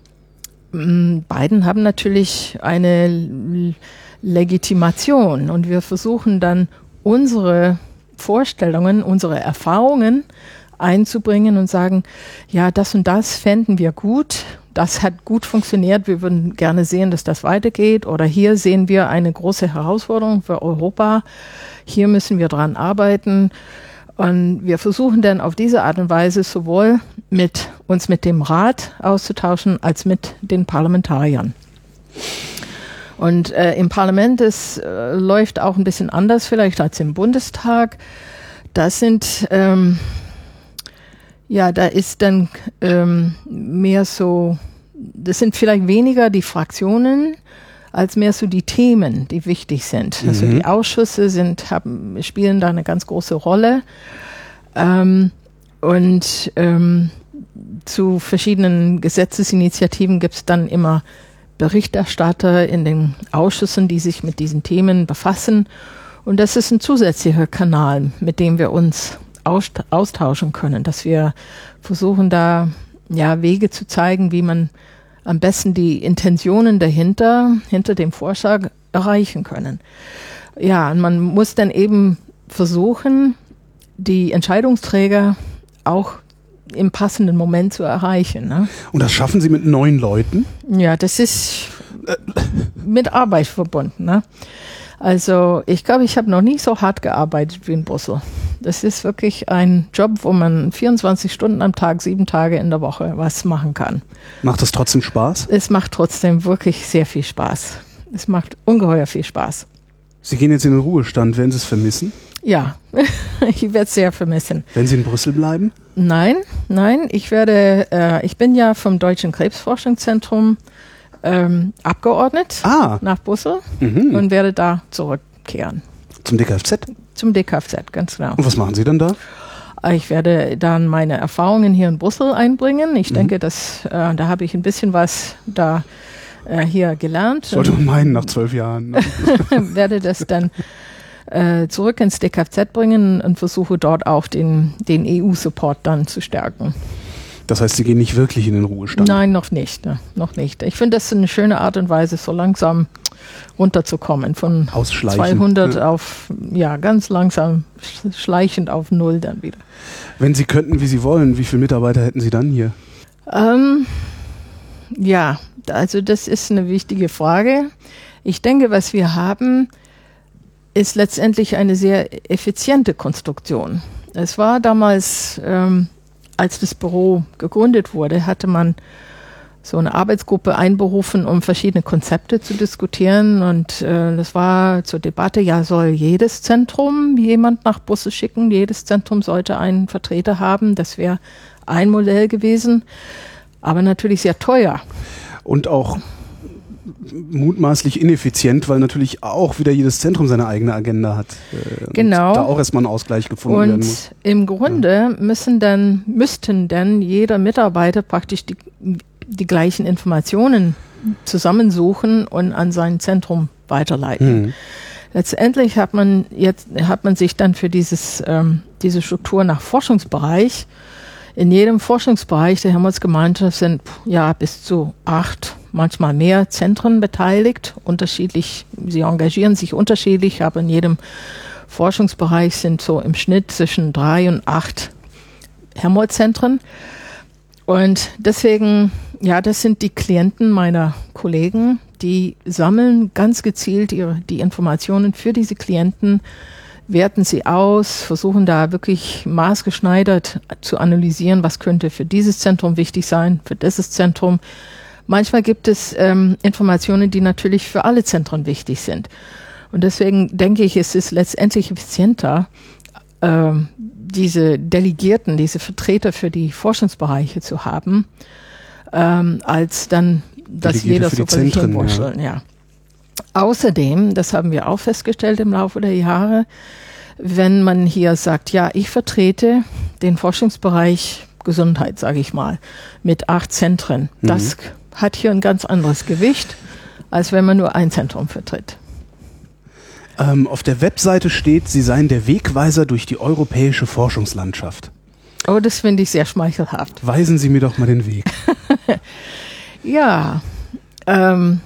beiden haben natürlich eine Legitimation und wir versuchen dann unsere Vorstellungen, unsere Erfahrungen einzubringen und sagen, ja, das und das fänden wir gut, das hat gut funktioniert, wir würden gerne sehen, dass das weitergeht. Oder hier sehen wir eine große Herausforderung für Europa, hier müssen wir dran arbeiten. Und wir versuchen dann auf diese Art und Weise sowohl mit uns mit dem Rat auszutauschen als mit den Parlamentariern. Und äh, im Parlament es äh, läuft auch ein bisschen anders vielleicht als im Bundestag. Das sind ähm, ja, da ist dann ähm, mehr so, das sind vielleicht weniger die Fraktionen als mehr so die Themen, die wichtig sind. Also mhm. Also die Ausschüsse sind, haben, spielen da eine ganz große Rolle. Ähm, und ähm, zu verschiedenen Gesetzesinitiativen gibt es dann immer Berichterstatter in den Ausschüssen, die sich mit diesen Themen befassen. Und das ist ein zusätzlicher Kanal, mit dem wir uns austauschen können, dass wir versuchen, da ja Wege zu zeigen, wie man am besten die Intentionen dahinter, hinter dem Vorschlag erreichen können. Ja, und man muss dann eben versuchen, die Entscheidungsträger auch im passenden Moment zu erreichen. Ne? Und das schaffen Sie mit neun Leuten? Ja, das ist mit Arbeit verbunden. Ne? Also ich glaube, ich habe noch nie so hart gearbeitet wie in Brüssel. Das ist wirklich ein Job, wo man 24 Stunden am Tag, sieben Tage in der Woche was machen kann. Macht das trotzdem Spaß? Es macht trotzdem wirklich sehr viel Spaß. Es macht ungeheuer viel Spaß. Sie gehen jetzt in den Ruhestand. Werden Sie es vermissen? Ja, *laughs* ich werde es sehr vermissen. Werden Sie in Brüssel bleiben? Nein, nein. Ich werde, äh, ich bin ja vom Deutschen Krebsforschungszentrum ähm, abgeordnet ah. nach Brüssel mhm. und werde da zurückkehren. Zum DKFZ? Zum DKFZ, ganz genau. Und was machen Sie dann da? Ich werde dann meine Erfahrungen hier in Brüssel einbringen. Ich mhm. denke, dass äh, da habe ich ein bisschen was da äh, hier gelernt. Sollte man meinen nach zwölf Jahren. Ne? *laughs* werde das dann äh, zurück ins DKFZ bringen und versuche dort auch den, den EU-Support dann zu stärken. Das heißt, Sie gehen nicht wirklich in den Ruhestand? Nein, noch nicht. Ne? Noch nicht. Ich finde, das ist eine schöne Art und Weise, so langsam runterzukommen. Von 200 ne? auf, ja, ganz langsam, schleichend auf Null dann wieder. Wenn Sie könnten, wie Sie wollen, wie viele Mitarbeiter hätten Sie dann hier? Ähm, ja, also das ist eine wichtige Frage. Ich denke, was wir haben, ist letztendlich eine sehr effiziente Konstruktion. Es war damals ähm, als das Büro gegründet wurde, hatte man so eine Arbeitsgruppe einberufen, um verschiedene Konzepte zu diskutieren. Und äh, das war zur Debatte, ja, soll jedes Zentrum jemand nach Busse schicken? Jedes Zentrum sollte einen Vertreter haben. Das wäre ein Modell gewesen, aber natürlich sehr teuer. Und auch mutmaßlich ineffizient, weil natürlich auch wieder jedes Zentrum seine eigene Agenda hat. Äh, genau. da auch erstmal ein Ausgleich gefunden und werden muss. Im Grunde ja. müssen dann, müssten dann jeder Mitarbeiter praktisch die, die gleichen Informationen zusammensuchen und an sein Zentrum weiterleiten. Mhm. Letztendlich hat man jetzt hat man sich dann für dieses ähm, diese Struktur nach Forschungsbereich in jedem Forschungsbereich, der Helmholtz gemeint hat, sind ja bis zu acht manchmal mehr Zentren beteiligt, unterschiedlich, sie engagieren sich unterschiedlich, aber in jedem Forschungsbereich sind so im Schnitt zwischen drei und acht Helmholtz-Zentren. Und deswegen, ja, das sind die Klienten meiner Kollegen, die sammeln ganz gezielt ihre, die Informationen für diese Klienten, werten sie aus, versuchen da wirklich maßgeschneidert zu analysieren, was könnte für dieses Zentrum wichtig sein, für dieses Zentrum, Manchmal gibt es ähm, Informationen, die natürlich für alle Zentren wichtig sind. Und deswegen denke ich, es ist letztendlich effizienter, ähm, diese Delegierten, diese Vertreter für die Forschungsbereiche zu haben, ähm, als dann, dass jeder so für sich Zentren, ja. ja. Außerdem, das haben wir auch festgestellt im Laufe der Jahre, wenn man hier sagt, ja, ich vertrete den Forschungsbereich Gesundheit, sage ich mal, mit acht Zentren. Mhm. Das hat hier ein ganz anderes Gewicht, als wenn man nur ein Zentrum vertritt. Ähm, auf der Webseite steht, Sie seien der Wegweiser durch die europäische Forschungslandschaft. Oh, das finde ich sehr schmeichelhaft. Weisen Sie mir doch mal den Weg. *laughs* Ja, ähm,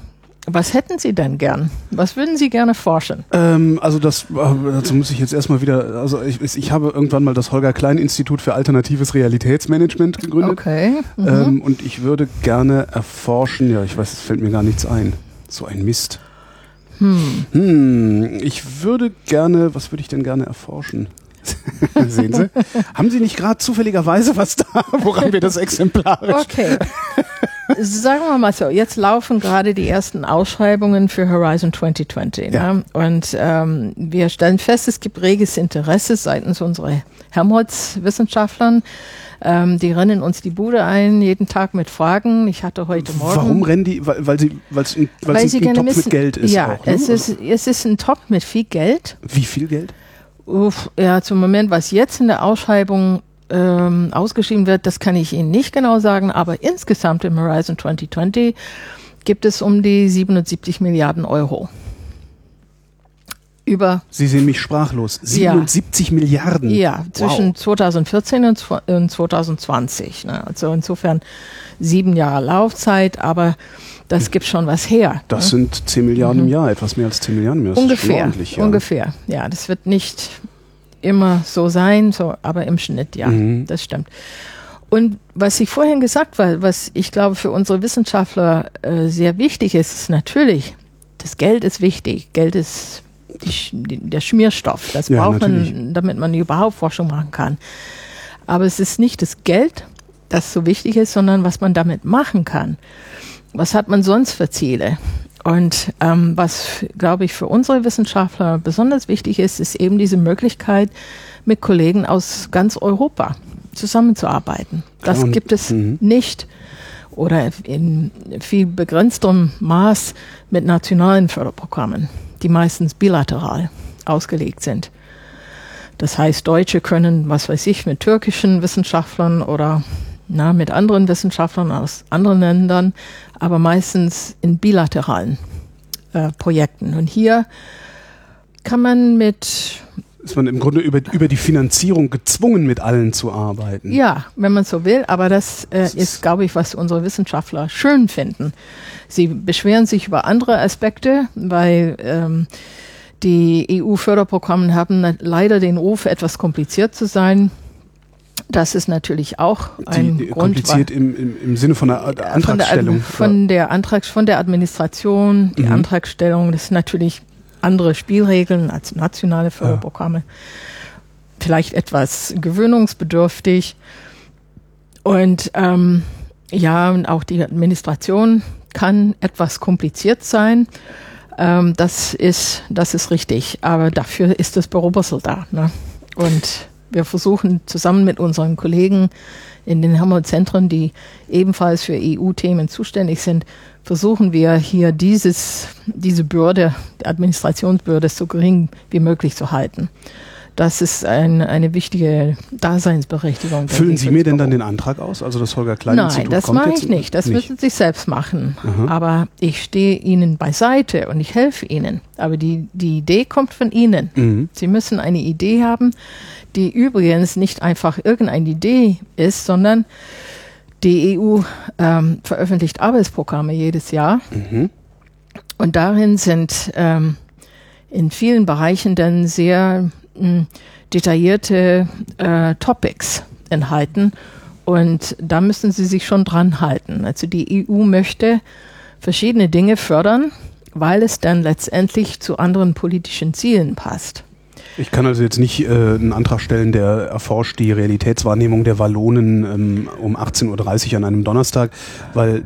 was hätten Sie denn gern? Was würden Sie gerne forschen? Ähm, also das, äh, dazu muss ich jetzt erstmal wieder, also ich, ich habe irgendwann mal das Holger Klein Institut für alternatives Realitätsmanagement gegründet. Okay. Mhm. Ähm, und ich würde gerne erforschen, ja, ich weiß, es fällt mir gar nichts ein. So ein Mist. Hm. Hm, ich würde gerne, was würde ich denn gerne erforschen? *laughs* Sehen Sie? Haben Sie nicht gerade zufälligerweise was da, woran wir das exemplarisch? Okay. Sagen wir mal so, jetzt laufen gerade die ersten Ausschreibungen für Horizon 2020. Ja. Ne? Und ähm, wir stellen fest, es gibt reges Interesse seitens unserer Helmholtz-Wissenschaftlern. Ähm, die rennen uns die Bude ein, jeden Tag mit Fragen. Ich hatte heute Morgen. Warum rennen die? Weil, weil sie, weil's ein, Weil weil's sie ein gerne Topf wissen, mit Geld ist. ja, auch, ne? es, ist, es ist ein Top mit viel Geld. Wie viel Geld? Uff, ja, zum Moment, was jetzt in der Ausschreibung ähm, ausgeschrieben wird, das kann ich Ihnen nicht genau sagen, aber insgesamt im Horizon 2020 gibt es um die 77 Milliarden Euro. Über, Sie sehen mich sprachlos. 77 Milliarden. ja, zwischen Wow. 2014 und zw- und 2020. Ne? Also insofern sieben Jahre Laufzeit, aber das gibt schon was her. Das ne? sind 10 Milliarden im Jahr, etwas mehr als 10 Milliarden im Jahr. Ungefähr, ja. ungefähr. Ja, das wird nicht immer so sein, so, aber im Schnitt, ja, Mhm. das stimmt. Und was ich vorhin gesagt habe, was ich glaube für unsere Wissenschaftler äh, sehr wichtig ist, ist natürlich, das Geld ist wichtig. Geld ist die, der Schmierstoff. Das Ja, braucht natürlich. man, damit man überhaupt Forschung machen kann. Aber es ist nicht das Geld, das so wichtig ist, sondern was man damit machen kann. Was hat man sonst für Ziele? Und ähm, was, glaube ich, für unsere Wissenschaftler besonders wichtig ist, ist eben diese Möglichkeit, mit Kollegen aus ganz Europa zusammenzuarbeiten. Das und- gibt es mhm. nicht oder in viel begrenztem Maß mit nationalen Förderprogrammen, die meistens bilateral ausgelegt sind. Das heißt, Deutsche können, was weiß ich, mit türkischen Wissenschaftlern oder na, mit anderen Wissenschaftlern aus anderen Ländern, aber meistens in bilateralen äh, Projekten. Und hier kann man mit Ist man im Grunde über, über die Finanzierung gezwungen, mit allen zu arbeiten. Ja, wenn man so will, aber das, äh, Das ist- ist, glaube ich, was unsere Wissenschaftler schön finden. Sie beschweren sich über andere Aspekte, weil ähm, die EU-Förderprogramme haben leider den Ruf, etwas kompliziert zu sein. Das ist natürlich auch ein Die, Grund, kompliziert im, im, im Sinne von der, weil- von der, Antragstellung. von der Antrags, von der Administration, die Mhm. Antragstellung, das sind natürlich andere Spielregeln als nationale Förderprogramme. Vielleicht etwas gewöhnungsbedürftig. Und ähm, ja, und auch die Administration kann etwas kompliziert sein. Ähm, das, ist, das ist richtig. Aber dafür ist das Büro Brüssel da. Ne? Und wir versuchen zusammen mit unseren Kollegen in den Helmholtz-Zentren, die ebenfalls für EU-Themen zuständig sind, versuchen wir hier dieses, diese Bürde, die Administrationsbürde so gering wie möglich zu halten. Das ist ein, eine wichtige Daseinsberechtigung. Füllen Sie mir denn dann den Antrag aus? Also das Holger Klein Nein, das mache ich nicht. Das nicht. müssen Sie selbst machen. Aha. Aber ich stehe Ihnen beiseite und ich helfe Ihnen. Aber die, die Idee kommt von Ihnen. Mhm. Sie müssen eine Idee haben, die übrigens nicht einfach irgendeine Idee ist, sondern die EU ähm, veröffentlicht Arbeitsprogramme jedes Jahr. Mhm. Und darin sind ähm, in vielen Bereichen dann sehr mh, detaillierte äh, Topics enthalten. Und da müssen Sie sich schon dran halten. Also die EU möchte verschiedene Dinge fördern, weil es dann letztendlich zu anderen politischen Zielen passt. Ich kann also jetzt nicht äh, einen Antrag stellen, der erforscht die Realitätswahrnehmung der Wallonen ähm, um 18.30 Uhr an einem Donnerstag, weil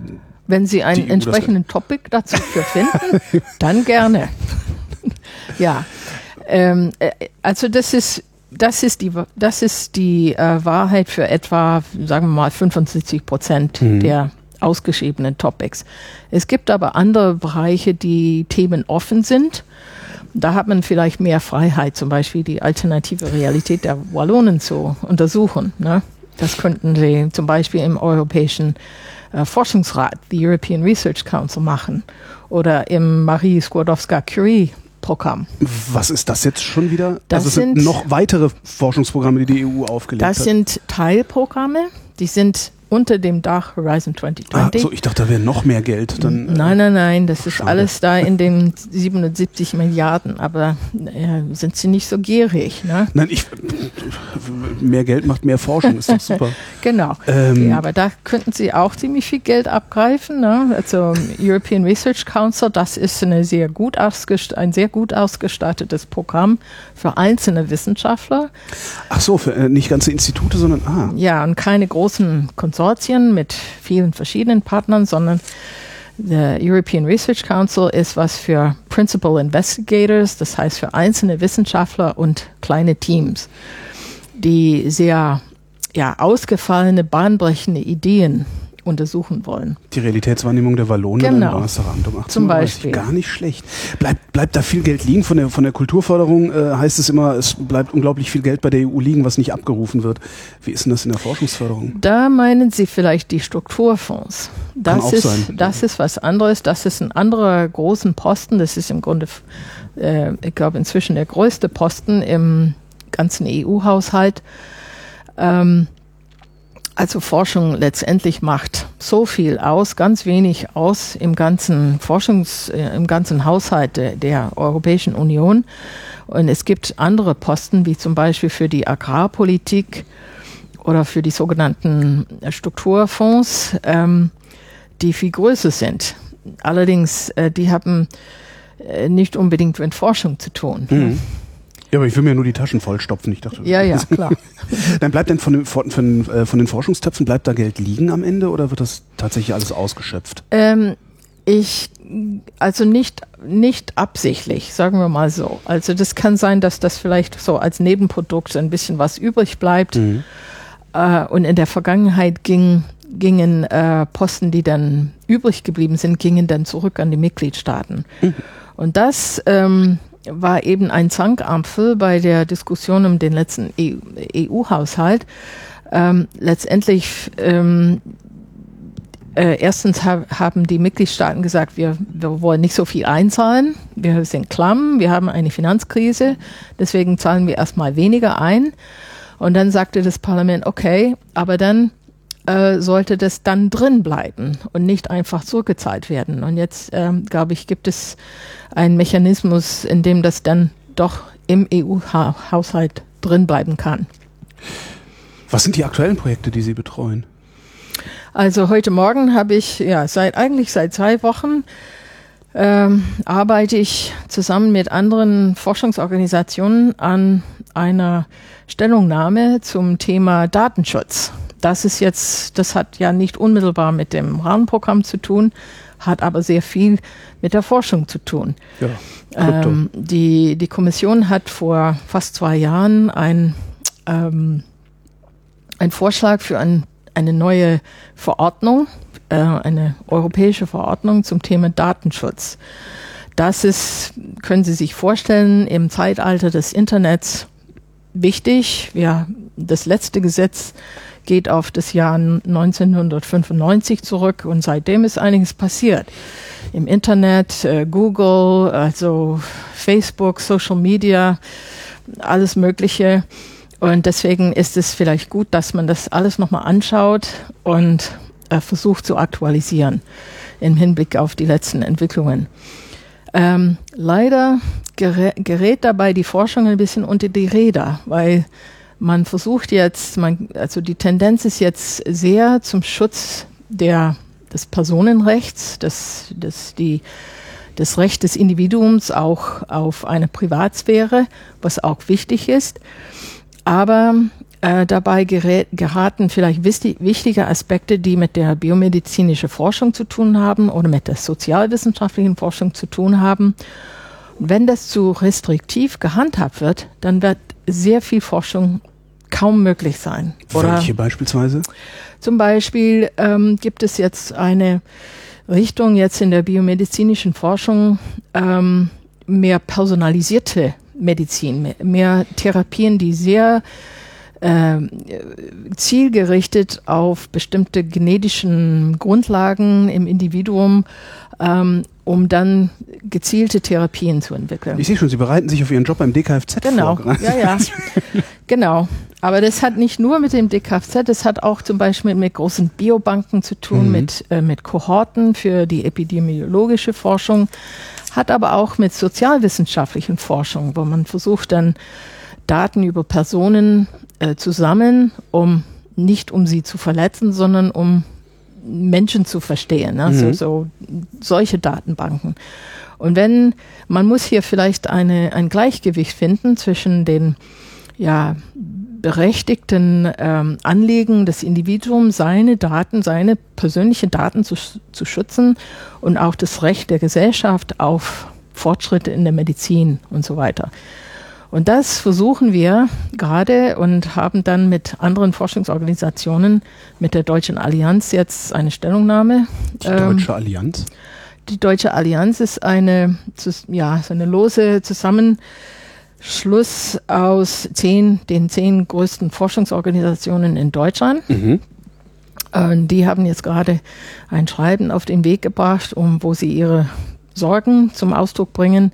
Wenn Sie einen das- entsprechenden Topic dazu für finden, *laughs* dann gerne. *laughs* ja, ähm, äh, also das ist das ist die, das ist die äh, Wahrheit für etwa, sagen wir mal, 75 Prozent mhm. der ausgeschriebenen Topics. Es gibt aber andere Bereiche, die Themen offen sind. Da hat man vielleicht mehr Freiheit, zum Beispiel die alternative Realität der Wallonen zu untersuchen. Ne? Das könnten Sie zum Beispiel im Europäischen äh, Forschungsrat, the European Research Council, machen oder im Marie Skłodowska-Curie Programm. Was ist das jetzt schon wieder? Das also sind, sind noch weitere Forschungsprogramme, die die EU aufgelegt das hat. Das sind Teilprogramme, die sind unter dem Dach Horizon 2020. Ah, so, ich dachte, da wäre noch mehr Geld. Dann, äh, nein, nein, nein, das ist alles da in den 770 Milliarden, aber äh, sind sie nicht so gierig. Ne? Nein, ich, mehr Geld macht mehr Forschung, ist doch *laughs* super. genau, ähm, ja, aber da könnten sie auch ziemlich viel Geld abgreifen. Ne? Also European Research Council, das ist eine sehr gut ein sehr gut ausgestattetes Programm für einzelne Wissenschaftler. Ach so, für äh, nicht ganze Institute, sondern ah. Ja, und keine großen Konzerne Konsortien mit vielen verschiedenen Partnern, sondern der European Research Council ist was für Principal Investigators, das heißt für einzelne Wissenschaftler und kleine Teams, die sehr ja, ausgefallene, bahnbrechende Ideen untersuchen wollen. Die Realitätswahrnehmung der Wallonen genau. am Donnerstagabend um 18 Zum Beispiel. Gar nicht schlecht. Bleibt, bleibt da viel Geld liegen? Von der, von der Kulturförderung äh, heißt es immer, es bleibt unglaublich viel Geld bei der EU liegen, was nicht abgerufen wird. Wie ist denn das in der Forschungsförderung? Da meinen Sie vielleicht die Strukturfonds. Das, Kann auch ist, sein. das ist was anderes. Das ist ein anderer großen Posten. Das ist im Grunde, äh, ich glaube, inzwischen der größte Posten im ganzen EU-Haushalt. Ähm, also Forschung letztendlich macht so viel aus, ganz wenig aus im ganzen Forschungs, äh, im ganzen Haushalt der, Europäischen Union. Und es gibt andere Posten, wie zum Beispiel für die Agrarpolitik oder für die sogenannten Strukturfonds, ähm, die viel größer sind. Allerdings, äh, die haben äh, nicht unbedingt mit Forschung zu tun. Mhm. Ja, aber ich will mir nur die Taschen vollstopfen. Ich dachte, ja, ja, *laughs* klar. Dann bleibt denn von, den, von, von, äh, von den Forschungstöpfen, bleibt da Geld liegen am Ende oder wird das tatsächlich alles ausgeschöpft? Ähm, ich, also nicht, nicht absichtlich, sagen wir mal so. Also das kann sein, dass das vielleicht so als Nebenprodukt ein bisschen was übrig bleibt. Mhm. Äh, und in der Vergangenheit ging, gingen äh, Posten, die dann übrig geblieben sind, gingen dann zurück an die Mitgliedstaaten. Mhm. Und das ähm, war eben ein Zankampfel bei der Diskussion um den letzten EU-Haushalt. E ähm, letztendlich ähm, äh, erstens ha haben die Mitgliedstaaten gesagt, wir, wir wollen nicht so viel einzahlen, wir sind klamm, wir haben eine Finanzkrise, deswegen zahlen wir erstmal weniger ein. Und dann sagte das Parlament, okay, aber dann äh, sollte das dann drin bleiben und nicht einfach zurückgezahlt werden. Und jetzt, ähm, glaube ich, gibt es einen Mechanismus, in dem das dann doch im EU-Haushalt drin bleiben kann. Was sind die aktuellen Projekte, die Sie betreuen? Also heute Morgen habe ich, ja, seit eigentlich seit zwei Wochen ähm, arbeite ich zusammen mit anderen Forschungsorganisationen an einer Stellungnahme zum Thema Datenschutz das ist jetzt, das hat ja nicht unmittelbar mit dem Rahmenprogramm zu tun, hat aber sehr viel mit der Forschung zu tun. Ja, ähm, die, die Kommission hat vor fast zwei Jahren ein, ähm, einen Vorschlag für ein, eine neue Verordnung, äh, eine europäische Verordnung zum Thema Datenschutz. Das ist, können Sie sich vorstellen, im Zeitalter des Internets wichtig. Ja, das letzte Gesetz geht auf das Jahr 1995 zurück und seitdem ist einiges passiert. Im Internet, äh, Google, also Facebook, Social Media, alles Mögliche. Und deswegen ist es vielleicht gut, dass man das alles nochmal anschaut und äh, versucht zu aktualisieren im Hinblick auf die letzten Entwicklungen. Ähm, leider gerät dabei die Forschung ein bisschen unter die Räder, weil man versucht jetzt, man, also die Tendenz ist jetzt sehr zum Schutz der, des Personenrechts, des, des, die, des Recht des Individuums auch auf eine Privatsphäre, was auch wichtig ist. Aber äh, dabei gerät, geraten vielleicht wichtige Aspekte, die mit der biomedizinischen Forschung zu tun haben oder mit der sozialwissenschaftlichen Forschung zu tun haben. wenn das zu restriktiv gehandhabt wird, dann wird sehr viel Forschung kaum möglich sein. Oder Welche beispielsweise? Zum Beispiel ähm, gibt es jetzt eine Richtung jetzt in der biomedizinischen Forschung, ähm, mehr personalisierte Medizin, mehr, mehr Therapien, die sehr äh, zielgerichtet auf bestimmte genetischen Grundlagen im Individuum ähm, um dann gezielte Therapien zu entwickeln. Ich sehe schon, Sie bereiten sich auf Ihren Job beim DKFZ genau. vor. Genau, *laughs* ja, ja. genau. Aber das hat nicht nur mit dem DKFZ, das hat auch zum Beispiel mit großen Biobanken zu tun, mhm. mit, äh, mit Kohorten für die epidemiologische Forschung, hat aber auch mit sozialwissenschaftlichen Forschung, wo man versucht dann Daten über Personen äh, zu sammeln, um nicht um sie zu verletzen, sondern um Menschen zu verstehen. Ne? Mhm. So, so solche Datenbanken. Und wenn, man muss hier vielleicht eine, ein Gleichgewicht finden zwischen den ja, berechtigten ähm, Anliegen des Individuums, seine Daten, seine persönlichen Daten zu, zu schützen und auch das Recht der Gesellschaft auf Fortschritte in der Medizin und so weiter. Und das versuchen wir gerade und haben dann mit anderen Forschungsorganisationen, mit der Deutschen Allianz jetzt eine Stellungnahme. Die Deutsche ähm, Allianz? Die Deutsche Allianz ist eine, ja, so eine lose Zusammenschluss aus zehn, den zehn größten Forschungsorganisationen in Deutschland. Mhm. Und die haben jetzt gerade ein Schreiben auf den Weg gebracht, um, wo sie ihre Sorgen zum Ausdruck bringen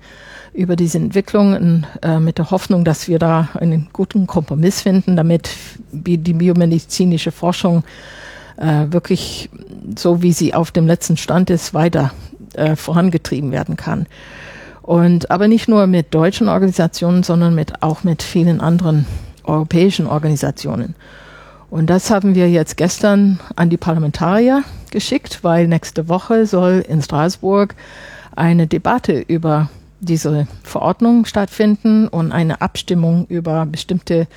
über diese Entwicklung äh, mit der Hoffnung, dass wir da einen guten Kompromiss finden, damit die biomedizinische Forschung äh, wirklich so, wie sie auf dem letzten Stand ist, weiter äh, vorangetrieben werden kann. Und aber nicht nur mit deutschen Organisationen, sondern mit, auch mit vielen anderen europäischen Organisationen. Und das haben wir jetzt gestern an die Parlamentarier geschickt, weil nächste Woche soll in Straßburg eine Debatte über diese Verordnung stattfinden und eine Abstimmung über bestimmte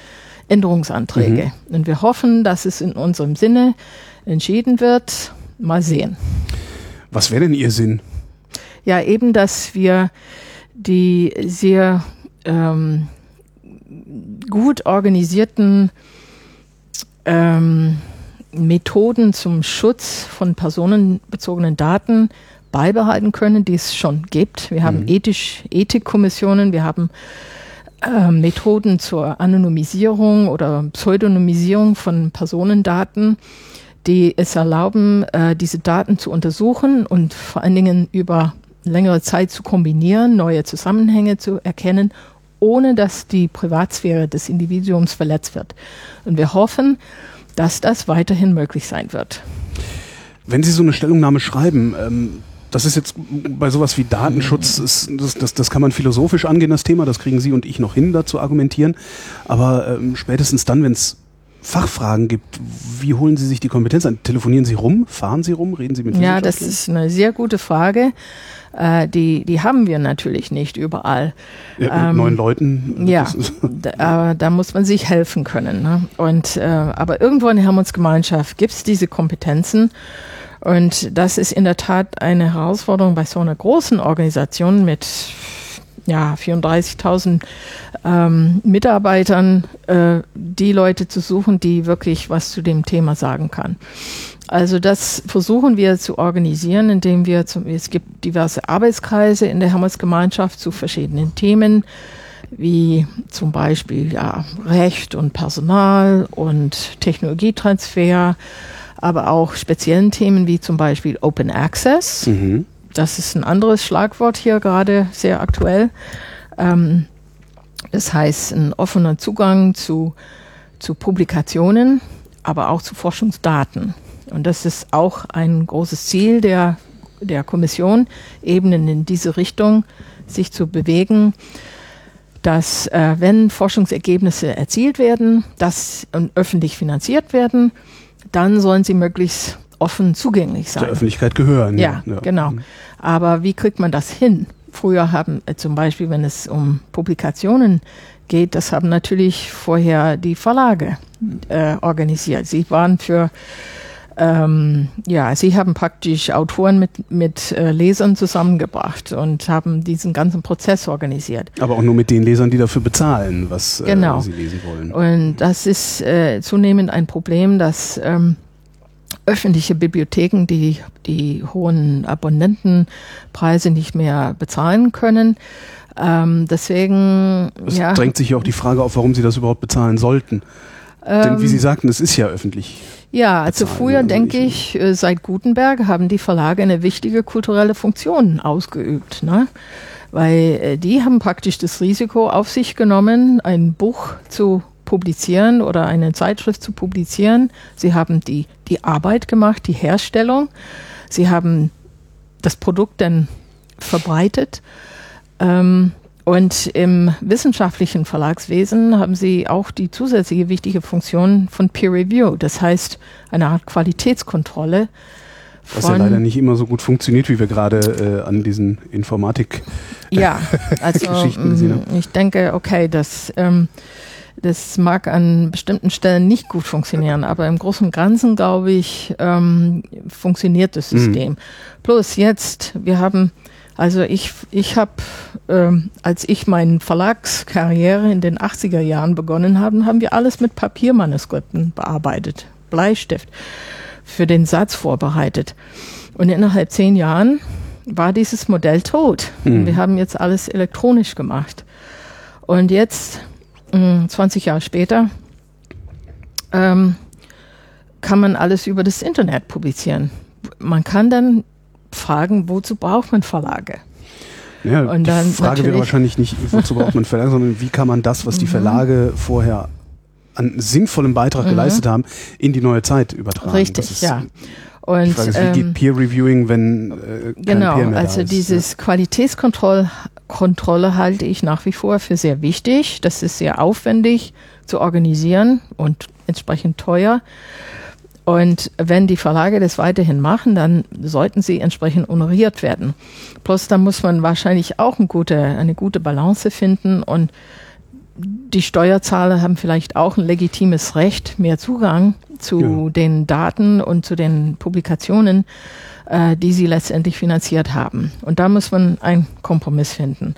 Änderungsanträge. Mhm. Und wir hoffen, dass es in unserem Sinne entschieden wird. Mal sehen. Was wäre denn Ihr Sinn? Ja, eben, dass wir die sehr ähm, gut organisierten ähm, Methoden zum Schutz von personenbezogenen Daten beibehalten können, die es schon gibt. Wir haben mhm. ethisch, Ethikkommissionen, wir haben äh, Methoden zur Anonymisierung oder Pseudonymisierung von Personendaten, die es erlauben, äh, diese Daten zu untersuchen und vor allen Dingen über längere Zeit zu kombinieren, neue Zusammenhänge zu erkennen, ohne dass die Privatsphäre des Individuums verletzt wird. Und wir hoffen, dass das weiterhin möglich sein wird. Wenn Sie so eine Stellungnahme schreiben, ähm, das ist jetzt bei sowas wie Datenschutz, ist, das, das, das kann man philosophisch angehen, das Thema, das kriegen Sie und ich noch hin, dazu argumentieren. Aber ähm, spätestens dann, wenn es Fachfragen gibt, wie holen Sie sich die Kompetenz an? Telefonieren Sie rum? Fahren Sie rum? Reden Sie mit Ja, das ist eine sehr gute Frage. Äh, die, die haben wir natürlich nicht überall. Ja, ähm, neun Leuten. Ja, *laughs* da, da, muss man sich helfen können. Ne? Und, äh, aber irgendwo in der Hermannsgemeinschaft gibt es diese Kompetenzen. Und das ist in der Tat eine Herausforderung bei so einer großen Organisation mit ja, 34.000 ähm, Mitarbeitern, äh, die Leute zu suchen, die wirklich was zu dem Thema sagen kann. Also das versuchen wir zu organisieren, indem wir, zum, es gibt diverse Arbeitskreise in der Hermesgemeinschaft zu verschiedenen Themen, wie zum Beispiel ja, Recht und Personal und Technologietransfer, aber auch speziellen Themen wie zum Beispiel Open Access. Mhm. Das ist ein anderes Schlagwort hier gerade sehr aktuell. Ähm, das heißt, ein offener Zugang zu, zu Publikationen, aber auch zu Forschungsdaten. Und das ist auch ein großes Ziel der, der Kommission, eben in diese Richtung sich zu bewegen, dass äh, wenn Forschungsergebnisse erzielt werden, dass öffentlich finanziert werden, dann sollen sie möglichst offen zugänglich sein. Der Öffentlichkeit gehören. Ja, ja, genau. Mhm. Aber wie kriegt man das hin? Früher haben äh, zum Beispiel, wenn es um Publikationen geht, das haben natürlich vorher die Verlage äh, organisiert. Sie waren für ähm, ja, sie haben praktisch Autoren mit, mit äh, Lesern zusammengebracht und haben diesen ganzen Prozess organisiert. Aber auch nur mit den Lesern, die dafür bezahlen, was äh, genau. sie lesen wollen. Und das ist äh, zunehmend ein Problem, dass ähm, öffentliche Bibliotheken die, die hohen Abonnentenpreise nicht mehr bezahlen können. Ähm, deswegen. Es ja, drängt sich ja auch die Frage auf, warum sie das überhaupt bezahlen sollten. Ähm, Denn wie Sie sagten, es ist ja öffentlich. Ja, also früher also denke ich, äh, seit Gutenberg haben die Verlage eine wichtige kulturelle Funktion ausgeübt. Ne? Weil äh, die haben praktisch das Risiko auf sich genommen, ein Buch zu publizieren oder eine Zeitschrift zu publizieren. Sie haben die, die Arbeit gemacht, die Herstellung. Sie haben das Produkt dann verbreitet. Ähm, und im wissenschaftlichen Verlagswesen haben sie auch die zusätzliche wichtige Funktion von Peer Review, das heißt eine Art Qualitätskontrolle. Was ja leider nicht immer so gut funktioniert, wie wir gerade äh, an diesen Informatik. Ja, *laughs* also gesehen mm, ich denke, okay, das, ähm, das mag an bestimmten Stellen nicht gut funktionieren, aber im Großen und Ganzen, glaube ich, ähm, funktioniert das mhm. System. Mhm. Plus jetzt, wir haben also ich, ich habe, ähm, als ich meine Verlagskarriere in den 80er Jahren begonnen habe, haben wir alles mit Papiermanuskripten bearbeitet, Bleistift, für den Satz vorbereitet. Und innerhalb zehn Jahren war dieses Modell tot. Mhm. Wir haben jetzt alles elektronisch gemacht. Und jetzt, mh, 20 Jahre später, ähm, kann man alles über das Internet publizieren. Man kann dann fragen, wozu braucht man Verlage? Ja, und die Frage wäre wahrscheinlich nicht, wozu braucht man Verlage, sondern wie kann man das, was die mhm. Verlage vorher an sinnvollem Beitrag mhm. geleistet haben, in die neue Zeit übertragen. Richtig, ist, ja. Und, die Frage ist, wie geht ähm, Peer Reviewing, wenn äh, genau, Peer mehr also ist, dieses ja. Qualitätskontrolle Kontrolle halte ich nach wie vor für sehr wichtig. Das ist sehr aufwendig zu organisieren und entsprechend teuer. Und wenn die Verlage das weiterhin machen, dann sollten sie entsprechend honoriert werden. Plus, da muss man wahrscheinlich auch eine gute, eine gute Balance finden und die Steuerzahler haben vielleicht auch ein legitimes Recht, mehr Zugang zu ja. den Daten und zu den Publikationen, äh, die sie letztendlich finanziert haben. Und da muss man einen Kompromiss finden.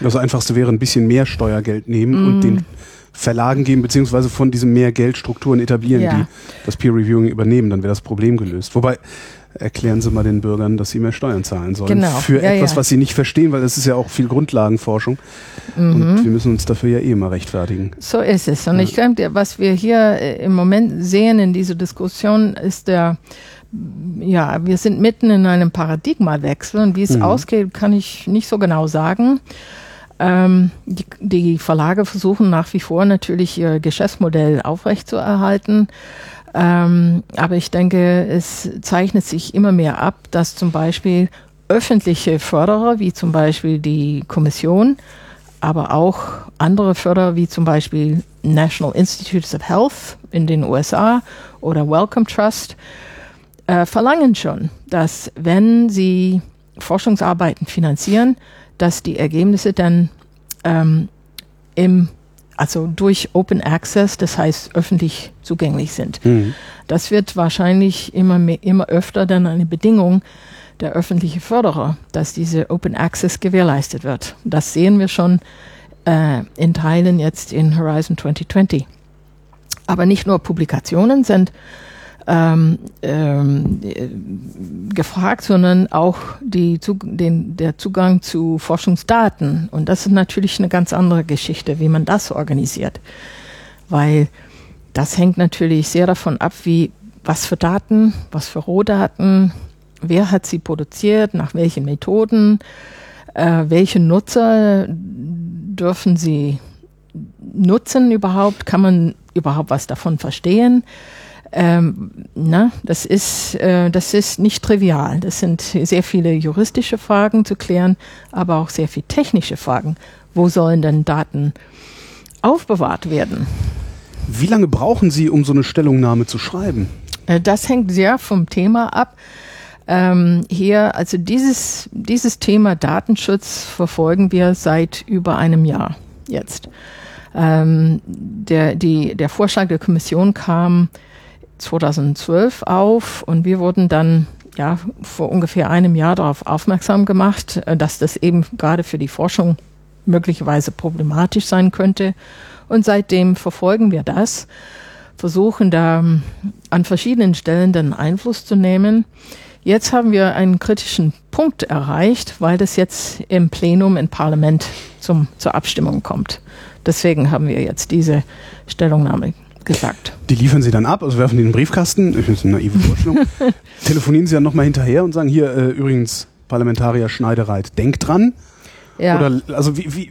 Das Einfachste wäre ein bisschen mehr Steuergeld nehmen mm. und den Verlagen geben, beziehungsweise von diesen mehr Geldstrukturen etablieren, ja. die das Peer Reviewing übernehmen, dann wäre das Problem gelöst. Wobei, erklären Sie mal den Bürgern, dass sie mehr Steuern zahlen sollen. Genau. Für ja, etwas, ja. was sie nicht verstehen, weil das ist ja auch viel Grundlagenforschung. Mhm. Und wir müssen uns dafür ja eh immer rechtfertigen. So ist es. Und ich glaube, was wir hier äh, im Moment sehen in dieser Diskussion, ist der, ja, wir sind mitten in einem Paradigmawechsel und wie es mhm. ausgeht, kann ich nicht so genau sagen. Ähm, die, die, Verlage versuchen nach wie vor natürlich ihr Geschäftsmodell aufrechtzuerhalten. Ähm, aber ich denke, es zeichnet sich immer mehr ab, dass zum Beispiel öffentliche Förderer, wie zum Beispiel die Kommission, aber auch andere Förderer, wie zum Beispiel National Institutes of Health in den USA oder Wellcome Trust, äh, verlangen schon, dass wenn sie Forschungsarbeiten finanzieren, dass die Ergebnisse dann ähm, im, also durch Open Access, das heißt öffentlich zugänglich sind. Mhm. Das wird wahrscheinlich immer, mehr, immer öfter dann eine Bedingung der öffentlichen Förderer, dass diese Open Access gewährleistet wird. Das sehen wir schon äh, in Teilen jetzt in Horizon 2020. Aber nicht nur Publikationen sind ähm, ähm, gefragt, sondern auch die, den, der Zugang zu Forschungsdaten. Und das ist natürlich eine ganz andere Geschichte, wie man das organisiert. Weil das hängt natürlich sehr davon ab, wie, was für Daten, was für Rohdaten, wer hat sie produziert, nach welchen Methoden, äh, welche Nutzer dürfen sie nutzen überhaupt, kann man überhaupt was davon verstehen ähm, na, das ist, äh, das ist nicht trivial. Das sind sehr viele juristische Fragen zu klären, aber auch sehr viele technische Fragen. Wo sollen denn Daten aufbewahrt werden? Wie lange brauchen Sie, um so eine Stellungnahme zu schreiben? Äh, das hängt sehr vom Thema ab. Ähm, hier, also dieses, dieses Thema Datenschutz verfolgen wir seit über einem Jahr jetzt. Ähm, der, die, der Vorschlag der Kommission kam 2012 auf und wir wurden dann ja vor ungefähr einem Jahr darauf aufmerksam gemacht, äh, dass das eben gerade für die Forschung möglicherweise problematisch sein könnte. Und seitdem verfolgen wir das, versuchen da ähm, an verschiedenen Stellen den Einfluss zu nehmen. Jetzt haben wir einen kritischen Punkt erreicht, weil das jetzt im Plenum im Parlament zum, zur Abstimmung kommt. Deswegen haben wir jetzt diese Stellungnahme gesagt. Die liefern Sie dann ab, also werfen die in den Briefkasten. Ich finde das eine naive Vorstellung. *laughs* Telefonieren Sie dann nochmal hinterher und sagen, hier äh, übrigens Parlamentarier Schneidereit, denkt dran. Ja. Oder also wie, wie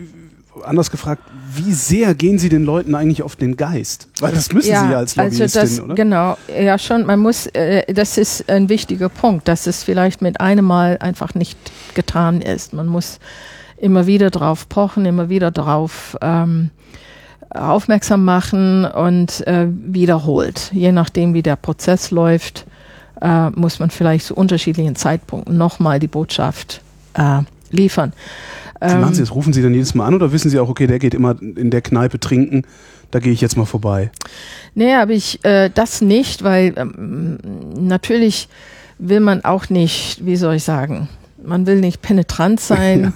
anders gefragt, wie sehr gehen Sie den Leuten eigentlich auf den Geist? Weil das müssen ja, Sie ja als Lobbyistin, also das, oder? Genau, ja schon, man muss, äh, das ist ein wichtiger Punkt, dass es vielleicht mit einem Mal einfach nicht getan ist. Man muss immer wieder drauf pochen, immer wieder drauf ähm, aufmerksam machen und äh, wiederholt. Je nachdem, wie der Prozess läuft, äh, muss man vielleicht zu unterschiedlichen Zeitpunkten nochmal die Botschaft äh, liefern. Wie machen Sie Ähm, das? Rufen Sie dann jedes Mal an oder wissen Sie auch, okay, der geht immer in der Kneipe trinken, da gehe ich jetzt mal vorbei? Nee, aber ich äh, das nicht, weil ähm, natürlich will man auch nicht, wie soll ich sagen, man will nicht penetrant *laughs* sein,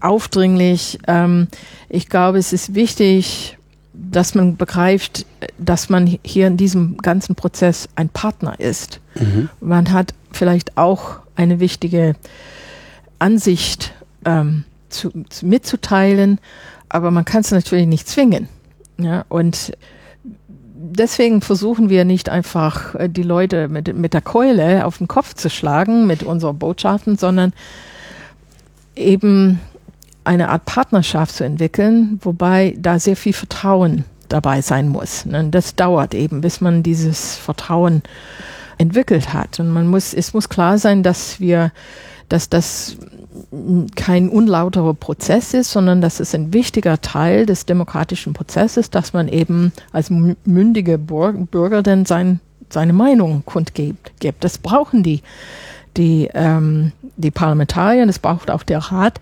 aufdringlich. Ähm, ich glaube, es ist wichtig, dass man begreift, dass man hier in diesem ganzen Prozess ein Partner ist. Man hat vielleicht auch eine wichtige Ansicht ähm, zu, zu, mitzuteilen, aber man kann es natürlich nicht zwingen. Ja, und deswegen versuchen wir nicht einfach äh, die Leute mit, mit der Keule auf den Kopf zu schlagen mit unseren Botschaften, sondern eben eine Art Partnerschaft zu entwickeln, wobei da sehr viel Vertrauen dabei sein muss. ne? Das dauert eben, bis man dieses Vertrauen entwickelt hat. Und man muss, es muss klar sein, dass wir, dass das kein unlauterer Prozess ist, sondern dass es ein wichtiger Teil des demokratischen Prozesses, dass man eben als mü- mündige Bürger dann sein, seine Meinung kundgibt. gibt. Das brauchen die, die, ähm, die Parlamentarier, das braucht auch der Rat,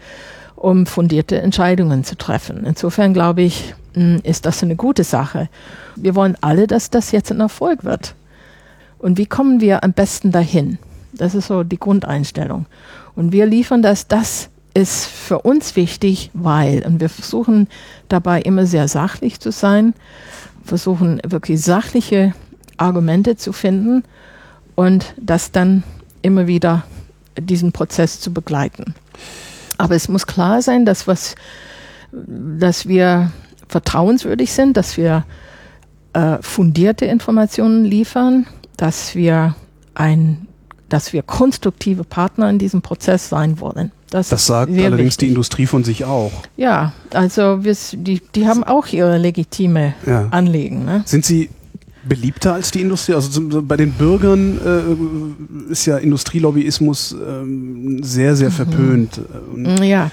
um fundierte Entscheidungen zu treffen. Insofern glaube ich, mh, ist das eine gute Sache. Wir wollen alle, dass das jetzt ein Erfolg wird. Und wie kommen wir am besten dahin? Das ist so die Grundeinstellung. Und wir liefern das, das ist für uns wichtig, weil, und wir versuchen dabei immer sehr sachlich zu sein, versuchen wirklich sachliche Argumente zu finden und das dann immer wieder diesen Prozess zu begleiten. Aber es muss klar sein, dass, was, dass wir vertrauenswürdig sind, dass wir äh, fundierte Informationen liefern, dass wir ein, dass wir konstruktive Partner in diesem Prozess sein wollen. Das, Das sagt allerdings die wichtig. Industrie von sich auch. Ja, also wir, die, die haben auch ihre legitime Ja. Anliegen. Ne? Sind Sie beliebter als die Industrie? Also zum- bei den Bürgern äh, ist ja Industrielobbyismus ähm, sehr, sehr verpönt. Äh, und- Ja,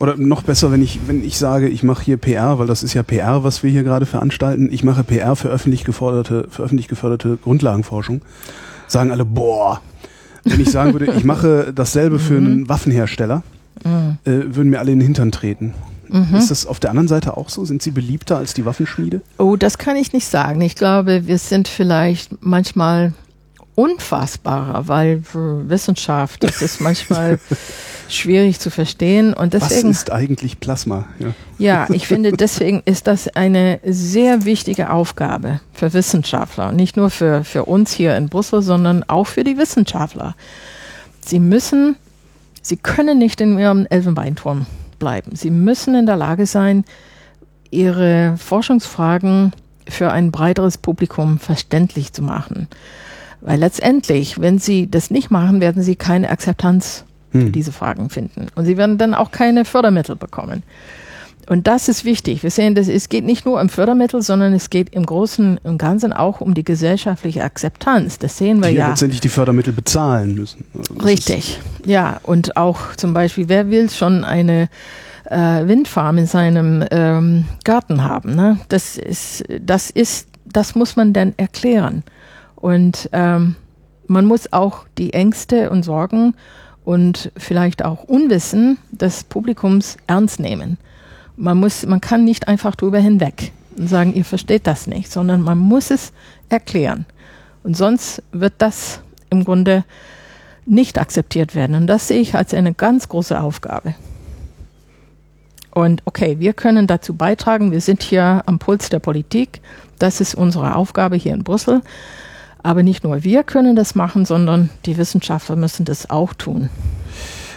Oder noch besser, wenn ich, wenn ich sage, ich mache hier PR, weil das ist ja PR, was wir hier gerade veranstalten. Ich mache PR für öffentlich geforderte, für öffentlich geförderte Grundlagenforschung. Sagen alle, boah. Wenn ich sagen würde, ich mache dasselbe für *laughs* einen Waffenhersteller, äh, würden mir alle in den Hintern treten. Ist das auf der anderen Seite auch so? Sind Sie beliebter als die Waffenschmiede? Oh, das kann ich nicht sagen. Ich glaube, wir sind vielleicht manchmal unfassbarer, weil für Wissenschaft, das ist manchmal *laughs* schwierig zu verstehen. Und Was deswegen, ist eigentlich Plasma? Ja. ja, ich finde, deswegen ist das eine sehr wichtige Aufgabe für Wissenschaftler. Nicht nur für, für uns hier in Brüssel, sondern auch für die Wissenschaftler. Sie müssen, sie können nicht in ihrem Elfenbeinturm bleiben. Sie müssen in der Lage sein, ihre Forschungsfragen für ein breiteres Publikum verständlich zu machen. Weil letztendlich, wenn sie das nicht machen, werden sie keine Akzeptanz für Hm. diese Fragen finden. Und sie werden dann auch keine Fördermittel bekommen. Und das ist wichtig. Wir sehen, dass es geht nicht nur um Fördermittel, sondern es geht im Großen und Ganzen auch um die gesellschaftliche Akzeptanz. Das sehen wir Die ja. letztendlich die Fördermittel bezahlen müssen. Also das Richtig, ja. Und auch zum Beispiel, wer will schon eine äh, Windfarm in seinem ähm, Garten haben? Ne? Das ist, das ist, das muss man dann erklären. Und ähm, man muss auch die Ängste und Sorgen und vielleicht auch Unwissen des Publikums ernst nehmen. Man muss, man kann nicht einfach drüber hinweg und sagen, ihr versteht das nicht, sondern man muss es erklären. Und sonst wird das im Grunde nicht akzeptiert werden. Und das sehe ich als eine ganz große Aufgabe. Und okay, wir können dazu beitragen, wir sind hier am Puls der Politik, das ist unsere Aufgabe hier in Brüssel. Aber nicht nur wir können das machen, sondern die Wissenschaftler müssen das auch tun.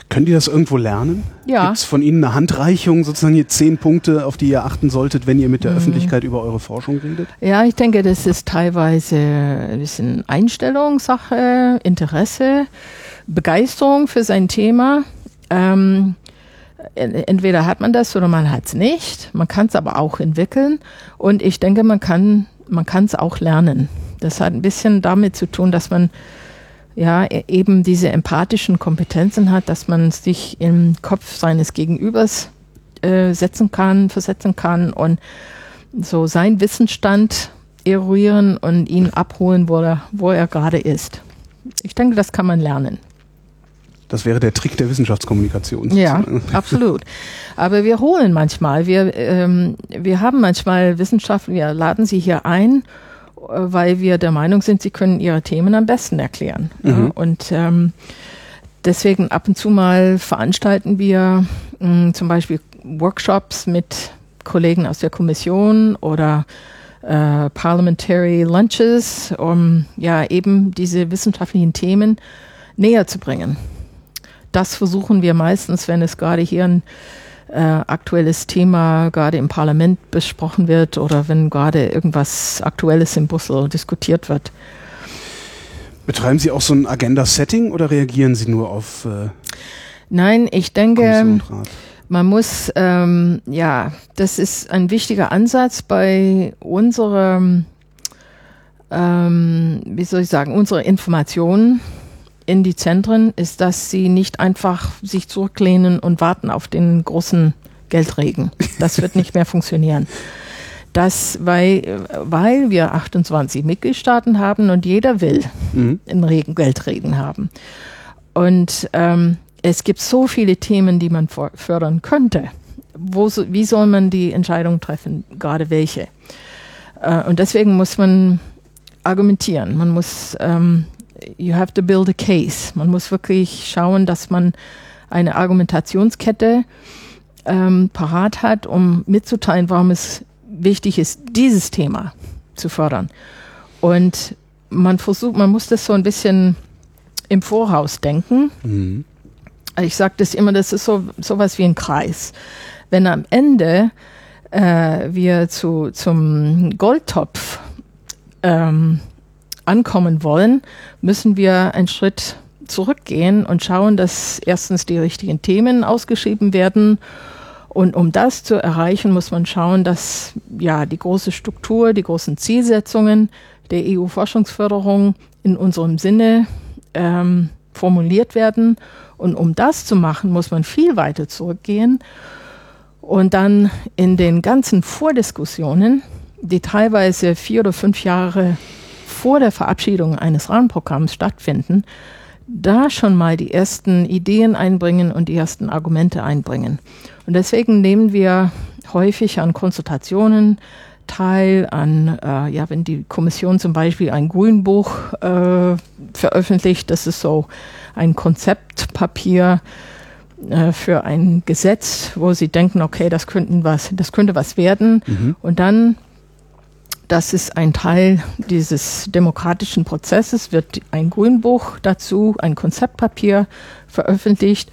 Können die das irgendwo lernen? Ja. Gibt es von Ihnen eine Handreichung, sozusagen hier zehn Punkte, auf die ihr achten solltet, wenn ihr mit der Mhm. Öffentlichkeit über eure Forschung redet? Ja, ich denke, das ist teilweise ein bisschen Einstellungssache, Interesse, Begeisterung für sein Thema. Ähm, en- entweder hat man das oder man hat es nicht. Man kann es aber auch entwickeln. Und ich denke, man kann man kann es auch lernen. Das hat ein bisschen damit zu tun, dass man ja e- eben diese empathischen Kompetenzen hat, dass man sich im Kopf seines Gegenübers äh, setzen kann, versetzen kann und so seinen Wissensstand eruieren und ihn abholen, wo er, wo er gerade ist. Ich denke, das kann man lernen. Das wäre der Trick der Wissenschaftskommunikation. Ja, absolut. Aber wir holen manchmal, wir, ähm, wir haben manchmal Wissenschaftler, wir laden sie hier ein, weil wir der Meinung sind, sie können ihre Themen am besten erklären. Ja, Mhm. und ähm, deswegen ab und zu mal veranstalten wir mh, zum Beispiel Workshops mit Kollegen aus der Kommission oder äh, Parliamentary Lunches, um ja eben diese wissenschaftlichen Themen näher zu bringen. Das versuchen wir meistens, wenn es gerade hier ein äh, aktuelles Thema gerade im Parlament besprochen wird oder wenn gerade irgendwas Aktuelles in Brüssel diskutiert wird. Betreiben Sie auch so ein Agenda-Setting oder reagieren Sie nur auf äh, Nein, ich denke? Man muss, ähm, ja, das ist ein wichtiger Ansatz bei unserem, ähm, wie soll ich sagen, unsere Informationen in die Zentren ist, dass sie nicht einfach sich zurücklehnen und warten auf den großen Geldregen. Das wird nicht mehr *laughs* funktionieren. Das, weil, weil wir 28 Mitgliedstaaten haben und jeder will Mhm. einen Regen, Geldregen haben. Und ähm, es gibt so viele Themen, die man fördern könnte. Wo, wie soll man die Entscheidung treffen, gerade welche? Äh, und deswegen muss man argumentieren. Man muss, ähm, you have to build a case. Man muss wirklich schauen, dass man eine Argumentationskette ähm, parat hat, um mitzuteilen, warum es wichtig ist, dieses Thema zu fördern. Und man versucht, man muss das so ein bisschen im Voraus denken. Mhm. Ich sage das immer, das ist so sowas wie ein Kreis. Wenn am Ende äh, wir zu, zum Goldtopf ähm, ankommen wollen, müssen wir einen Schritt zurückgehen und schauen, dass erstens die richtigen Themen ausgeschrieben werden. Und um das zu erreichen, muss man schauen, dass ja die große Struktur, die großen Zielsetzungen der EU-Forschungsförderung in unserem Sinne ähm, formuliert werden. Und um das zu machen, muss man viel weiter zurückgehen und dann in den ganzen Vordiskussionen, die teilweise vier oder fünf Jahre vor der Verabschiedung eines Rahmenprogramms stattfinden, da schon mal die ersten Ideen einbringen und die ersten Argumente einbringen. Und deswegen nehmen wir häufig an Konsultationen teil, an, äh, ja, wenn die Kommission zum Beispiel ein Grünbuch äh, veröffentlicht, das ist so ein Konzeptpapier äh, für ein Gesetz, wo sie denken, okay, das könnten was, das könnte was werden. Mhm. Und dann, das ist ein Teil dieses demokratischen Prozesses, wird ein Grünbuch dazu, ein Konzeptpapier veröffentlicht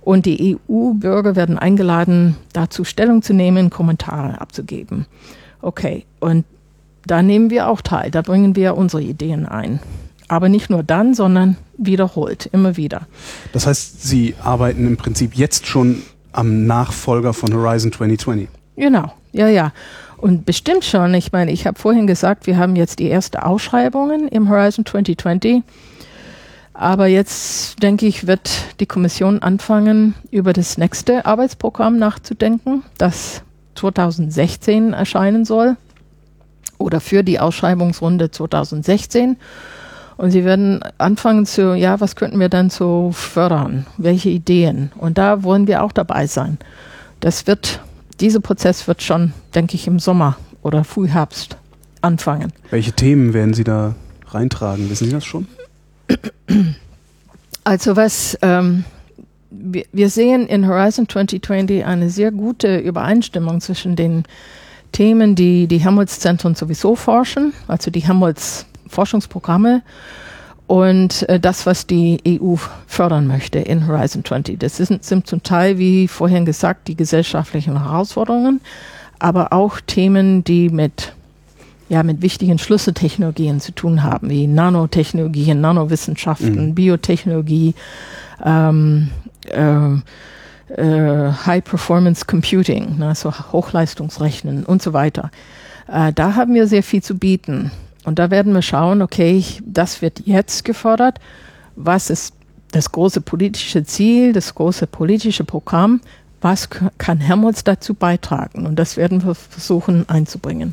und die EU-Bürger werden eingeladen, dazu Stellung zu nehmen, Kommentare abzugeben. Okay, und da nehmen wir auch teil, da bringen wir unsere Ideen ein. Aber nicht nur dann, sondern wiederholt, immer wieder. Das heißt, Sie arbeiten im Prinzip jetzt schon am Nachfolger von Horizon 2020. Genau, ja, ja. Und bestimmt schon, ich meine, ich habe vorhin gesagt, wir haben jetzt die ersten Ausschreibungen im Horizon 2020. Aber jetzt, denke ich, wird die Kommission anfangen, über das nächste Arbeitsprogramm nachzudenken, das 2016 erscheinen soll oder für die Ausschreibungsrunde 2016. Und sie werden anfangen zu, ja, was könnten wir dann so fördern? Welche Ideen? Und da wollen wir auch dabei sein. Das wird, dieser Prozess wird schon, denke ich, im Sommer oder Frühherbst anfangen. Welche Themen werden Sie da reintragen? Wissen Sie das schon? Also was ähm, wir, wir sehen in Horizon 2020 eine sehr gute Übereinstimmung zwischen den Themen, die die Helmholtz-Zentren sowieso forschen, also die Helmholtz-Forschungsprogramme und äh, das, was die EU fördern möchte in Horizon 20. Das sind, sind zum Teil, wie vorhin gesagt, die gesellschaftlichen Herausforderungen, aber auch Themen, die mit ja, mit wichtigen Schlüsseltechnologien zu tun haben, wie Nanotechnologien, Nanowissenschaften, mhm. Biotechnologie, ähm, äh, äh, High Performance Computing, ne, so Hochleistungsrechnen und so weiter. Äh, da haben wir sehr viel zu bieten. Und da werden wir schauen, okay, das wird jetzt gefordert. Was ist das große politische Ziel, das große politische Programm? Was kann Helmholtz dazu beitragen? Und das werden wir versuchen einzubringen.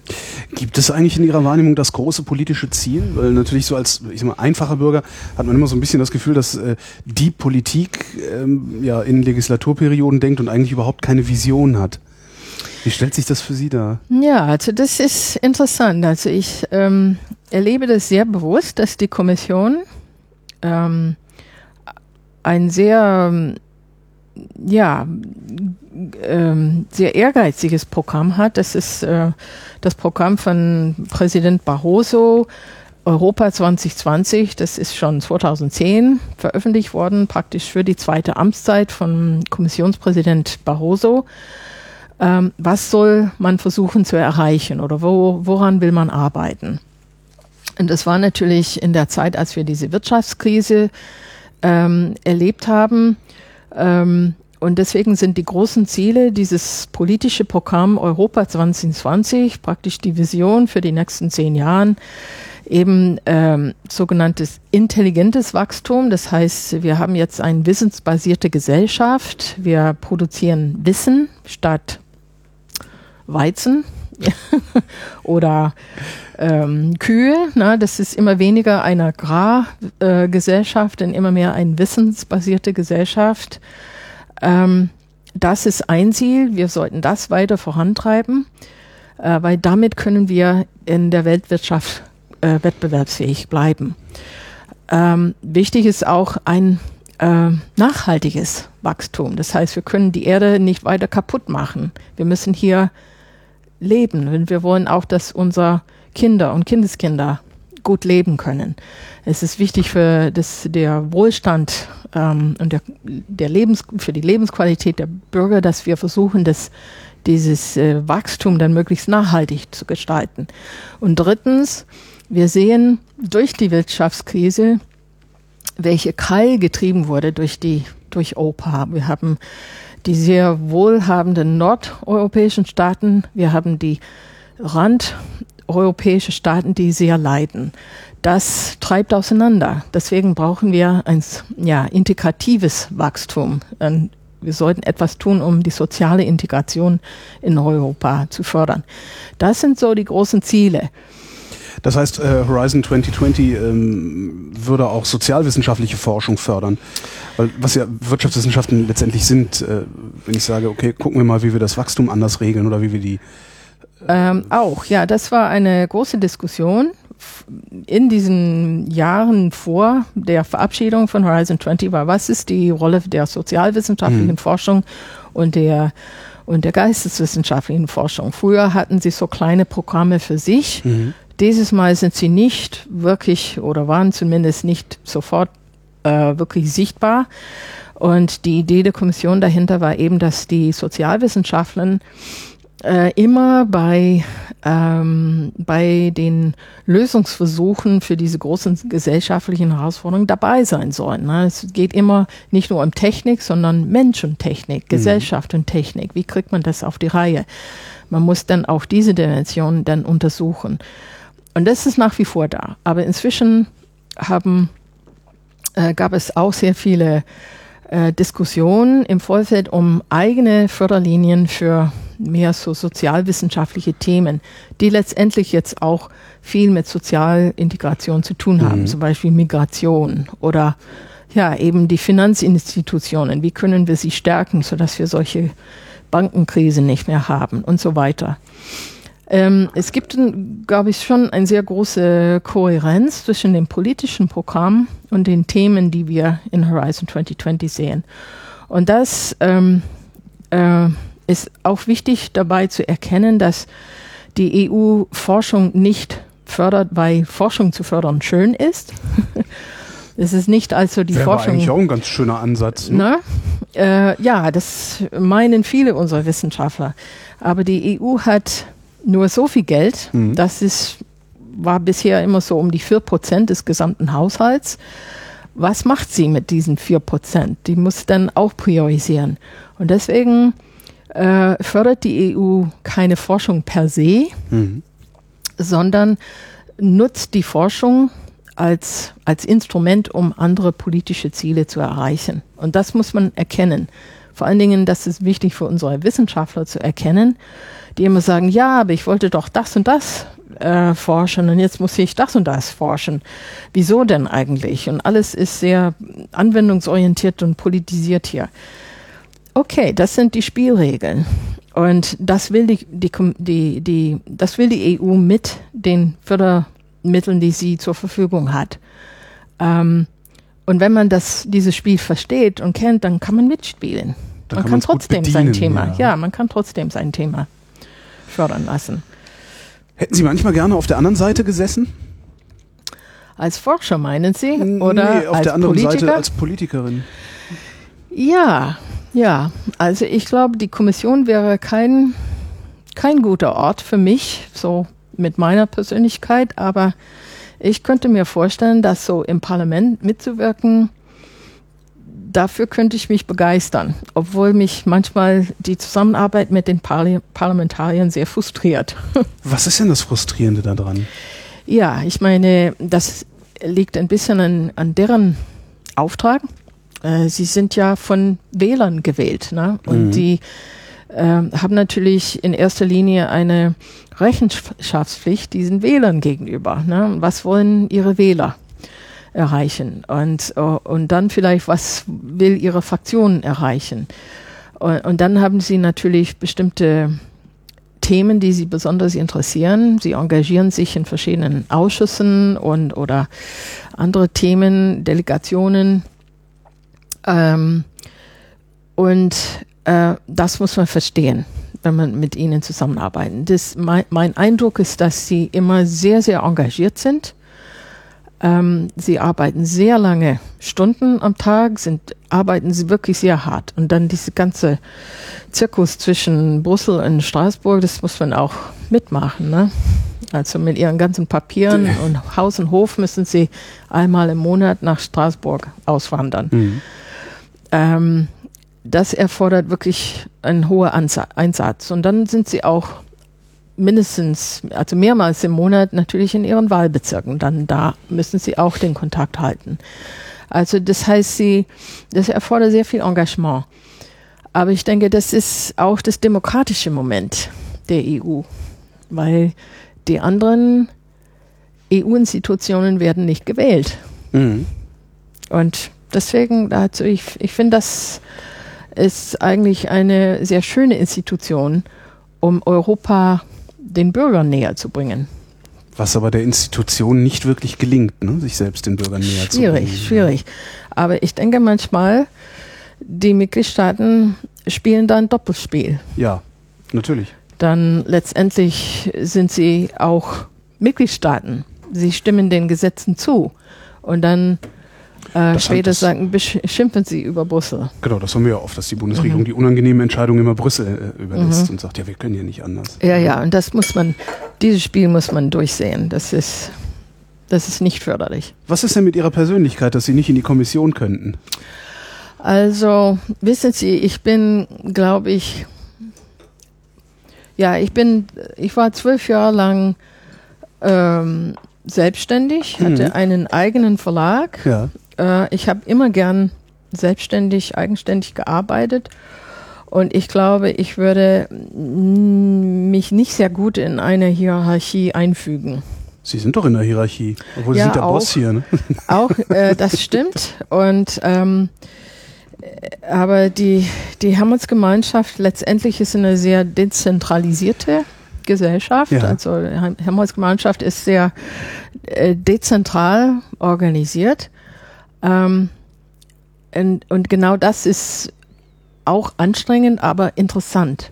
Gibt es eigentlich in Ihrer Wahrnehmung das große politische Ziel? Weil natürlich so als ich sag mal, einfacher Bürger hat man immer so ein bisschen das Gefühl, dass äh, die Politik ähm, ja in Legislaturperioden denkt und eigentlich überhaupt keine Vision hat. Wie stellt sich das für Sie dar? Ja, also das ist interessant. Also ich ähm, erlebe das sehr bewusst, dass die Kommission ähm, ein sehr, ja, ähm, sehr ehrgeiziges Programm hat. Das ist äh, das Programm von Präsident Barroso. Europa 2020, das ist schon 2010 veröffentlicht worden, praktisch für die zweite Amtszeit von Kommissionspräsident Barroso ähm, was soll man versuchen zu erreichen oder wo, woran will man arbeiten. Und das war natürlich in der Zeit, als wir diese Wirtschaftskrise ähm, erlebt haben. Ähm, und deswegen sind die großen Ziele dieses politische Programm Europa 2020, praktisch die Vision für die nächsten zehn Jahren, eben ähm, sogenanntes intelligentes Wachstum. Das heißt, wir haben jetzt eine wissensbasierte Gesellschaft. Wir produzieren Wissen statt Weizen *laughs* oder ähm, Kühe. Na, das ist immer weniger eine Agrargesellschaft, und immer mehr eine wissensbasierte Gesellschaft. Ähm, das ist ein Ziel. Wir sollten das weiter vorantreiben, äh, weil damit können wir in der Weltwirtschaft äh, wettbewerbsfähig bleiben. Ähm, wichtig ist auch ein äh, nachhaltiges Wachstum. Das heißt, wir können die Erde nicht weiter kaputt machen. Wir müssen hier leben. Und wir wollen auch, dass unsere Kinder und Kindeskinder gut leben können. Es ist wichtig für das, der Wohlstand ähm, und der, der Lebens, für die Lebensqualität der Bürger, dass wir versuchen, dass dieses äh, Wachstum dann möglichst nachhaltig zu gestalten. Und drittens, wir sehen durch die Wirtschaftskrise, welche Keil getrieben wurde durch die durch OPA. Wir haben die sehr wohlhabenden nordeuropäischen Staaten, wir haben die randeuropäische Staaten, die sehr leiden. Das treibt auseinander. Deswegen brauchen wir ein ja, integratives Wachstum. Wir sollten etwas tun, um die soziale Integration in Europa zu fördern. Das sind so die großen Ziele. Das heißt, äh, Horizon 2020 ähm, würde auch sozialwissenschaftliche Forschung fördern. Weil was ja Wirtschaftswissenschaften letztendlich sind, äh, wenn ich sage, okay, gucken wir mal, wie wir das Wachstum anders regeln oder wie wir die. Äh ähm, auch, ja, das war eine große Diskussion in diesen Jahren vor der Verabschiedung von Horizon 20 war, was ist die Rolle der sozialwissenschaftlichen mhm. Forschung und der und der geisteswissenschaftlichen Forschung. Früher hatten sie so kleine Programme für sich. Mhm. Dieses Mal sind sie nicht wirklich oder waren zumindest nicht sofort äh, wirklich sichtbar. Und die Idee der Kommission dahinter war eben, dass die Sozialwissenschaften äh, immer bei, ähm, bei den Lösungsversuchen für diese großen gesellschaftlichen Herausforderungen dabei sein sollen. Ne? Es geht immer nicht nur um Technik, sondern Mensch und Technik, mhm. Gesellschaft und Technik. Wie kriegt man das auf die Reihe? Man muss dann auch diese Dimensionen dann untersuchen. Und das ist nach wie vor da. Aber inzwischen haben, äh, gab es auch sehr viele äh, Diskussionen im Vorfeld um eigene Förderlinien für mehr so sozialwissenschaftliche Themen, die letztendlich jetzt auch viel mit Sozialintegration zu tun haben, mhm. zum Beispiel Migration oder ja, eben die Finanzinstitutionen. Wie können wir sie stärken, sodass wir solche Bankenkrisen nicht mehr haben und so weiter. Ähm, es gibt, glaube ich, schon eine sehr große Kohärenz zwischen dem politischen Programm und den Themen, die wir in Horizon 2020 sehen. Und das ähm, äh, ist auch wichtig dabei zu erkennen, dass die EU Forschung nicht fördert, weil Forschung zu fördern schön ist. *laughs* Es ist nicht also die Wäre Forschung. eigentlich auch ein ganz schöner Ansatz. Ne? Äh, ja, das meinen viele unserer Wissenschaftler. Aber die EU hat nur so viel Geld, mhm. das ist, war bisher immer so um die 4% des gesamten Haushalts. Was macht sie mit diesen 4%? Die muss dann auch priorisieren. Und deswegen äh, fördert die EU keine Forschung per se, mhm. sondern nutzt die Forschung als, als Instrument, um andere politische Ziele zu erreichen. Und das muss man erkennen. Vor allen Dingen, das ist wichtig für unsere Wissenschaftler zu erkennen, die immer sagen, ja, aber ich wollte doch das und das äh, forschen und jetzt muss ich das und das forschen. Wieso denn eigentlich? Und alles ist sehr anwendungsorientiert und politisiert hier. Okay, das sind die Spielregeln. Und das will die, die, die, die, das will die EU mit den Förder, Mitteln, die sie zur Verfügung hat. Ähm, und wenn man das, dieses Spiel versteht und kennt, dann kann man mitspielen. Dann man kann, kann trotzdem sein Thema, ja. ja, man kann trotzdem sein Thema fördern lassen. Hätten Sie manchmal gerne auf der anderen Seite gesessen? Als Forscher meinen Sie? Oder nee, auf als der anderen Politiker? Seite als Politikerin. Ja, ja. Also ich glaube, die Kommission wäre kein, kein guter Ort für mich, so mit meiner Persönlichkeit, aber ich könnte mir vorstellen, dass so im Parlament mitzuwirken, dafür könnte ich mich begeistern, obwohl mich manchmal die Zusammenarbeit mit den Parli Parlamentariern sehr frustriert. *laughs* Was ist denn das Frustrierende daran? Ja, ich meine, das liegt ein bisschen an, an deren Auftrag. Äh, sie sind ja von Wählern gewählt ne? und mhm. die äh, haben natürlich in erster Linie eine Rechenschaftspflicht diesen Wählern gegenüber. Ne? Was wollen ihre Wähler erreichen? Und, uh, und dann vielleicht, was will ihre Fraktion erreichen? Und, und dann haben sie natürlich bestimmte Themen, die sie besonders interessieren. Sie engagieren sich in verschiedenen Ausschüssen und oder andere Themen, Delegationen. Ähm, und äh, das muss man verstehen wenn man mit ihnen zusammenarbeitet. Das, mein, mein, Eindruck ist, dass sie immer sehr, sehr engagiert sind. Ähm, sie arbeiten sehr lange Stunden am Tag, sind, arbeiten sie wirklich sehr hart. Und dann diese ganze Zirkus zwischen Brüssel und Straßburg, das muss man auch mitmachen. Ne? Also mit ihren ganzen Papieren und Haus und Hof müssen sie einmal im Monat nach Straßburg auswandern. Mhm. Ähm, das erfordert wirklich einen hohen Einsatz. Und dann sind sie auch mindestens, also mehrmals im Monat natürlich in ihren Wahlbezirken. Dann da müssen sie auch den Kontakt halten. Also das heißt, sie, das erfordert sehr viel Engagement. Aber ich denke, das ist auch das demokratische Moment der EU, weil die anderen EU-Institutionen werden nicht gewählt. Mhm. Und deswegen, also ich, ich finde das ist eigentlich eine sehr schöne Institution, um Europa den Bürgern näher zu bringen. Was aber der Institution nicht wirklich gelingt, ne? sich selbst den Bürgern näher schwierig, zu bringen. Schwierig, schwierig. Aber ich denke manchmal, die Mitgliedstaaten spielen da ein Doppelspiel. Ja, natürlich. Dann letztendlich sind sie auch Mitgliedstaaten. Sie stimmen den Gesetzen zu. Und dann äh, später sagen, beschimpfen sie über Brüssel. Genau, das haben wir ja oft, dass die Bundesregierung mhm. die unangenehmen Entscheidungen immer Brüssel äh, überlässt mhm. und sagt, ja, wir können hier nicht anders. Ja, ja, und das muss man, dieses Spiel muss man durchsehen. Das ist, das ist nicht förderlich. Was ist denn mit Ihrer Persönlichkeit, dass Sie nicht in die Kommission könnten? Also, wissen Sie, ich bin, glaube ich, ja, ich bin, ich war zwölf Jahre lang ähm, selbstständig, hatte mhm. einen eigenen Verlag. Ja. Äh, ich habe immer gern selbstständig, eigenständig gearbeitet. Und ich glaube, ich würde mich nicht sehr gut in eine Hierarchie einfügen. Sie sind doch in der Hierarchie, obwohl ja, Sie sind der auch, Boss hier. Ne? *laughs* Auch, äh, das stimmt. Und ähm, aber die, die Hermannsgemeinschaft letztendlich ist eine sehr dezentralisierte Gesellschaft. Ja. Also Helmholtz-Gemeinschaft ist sehr äh, dezentral organisiert. Ähm, und, und genau das ist auch anstrengend, aber interessant,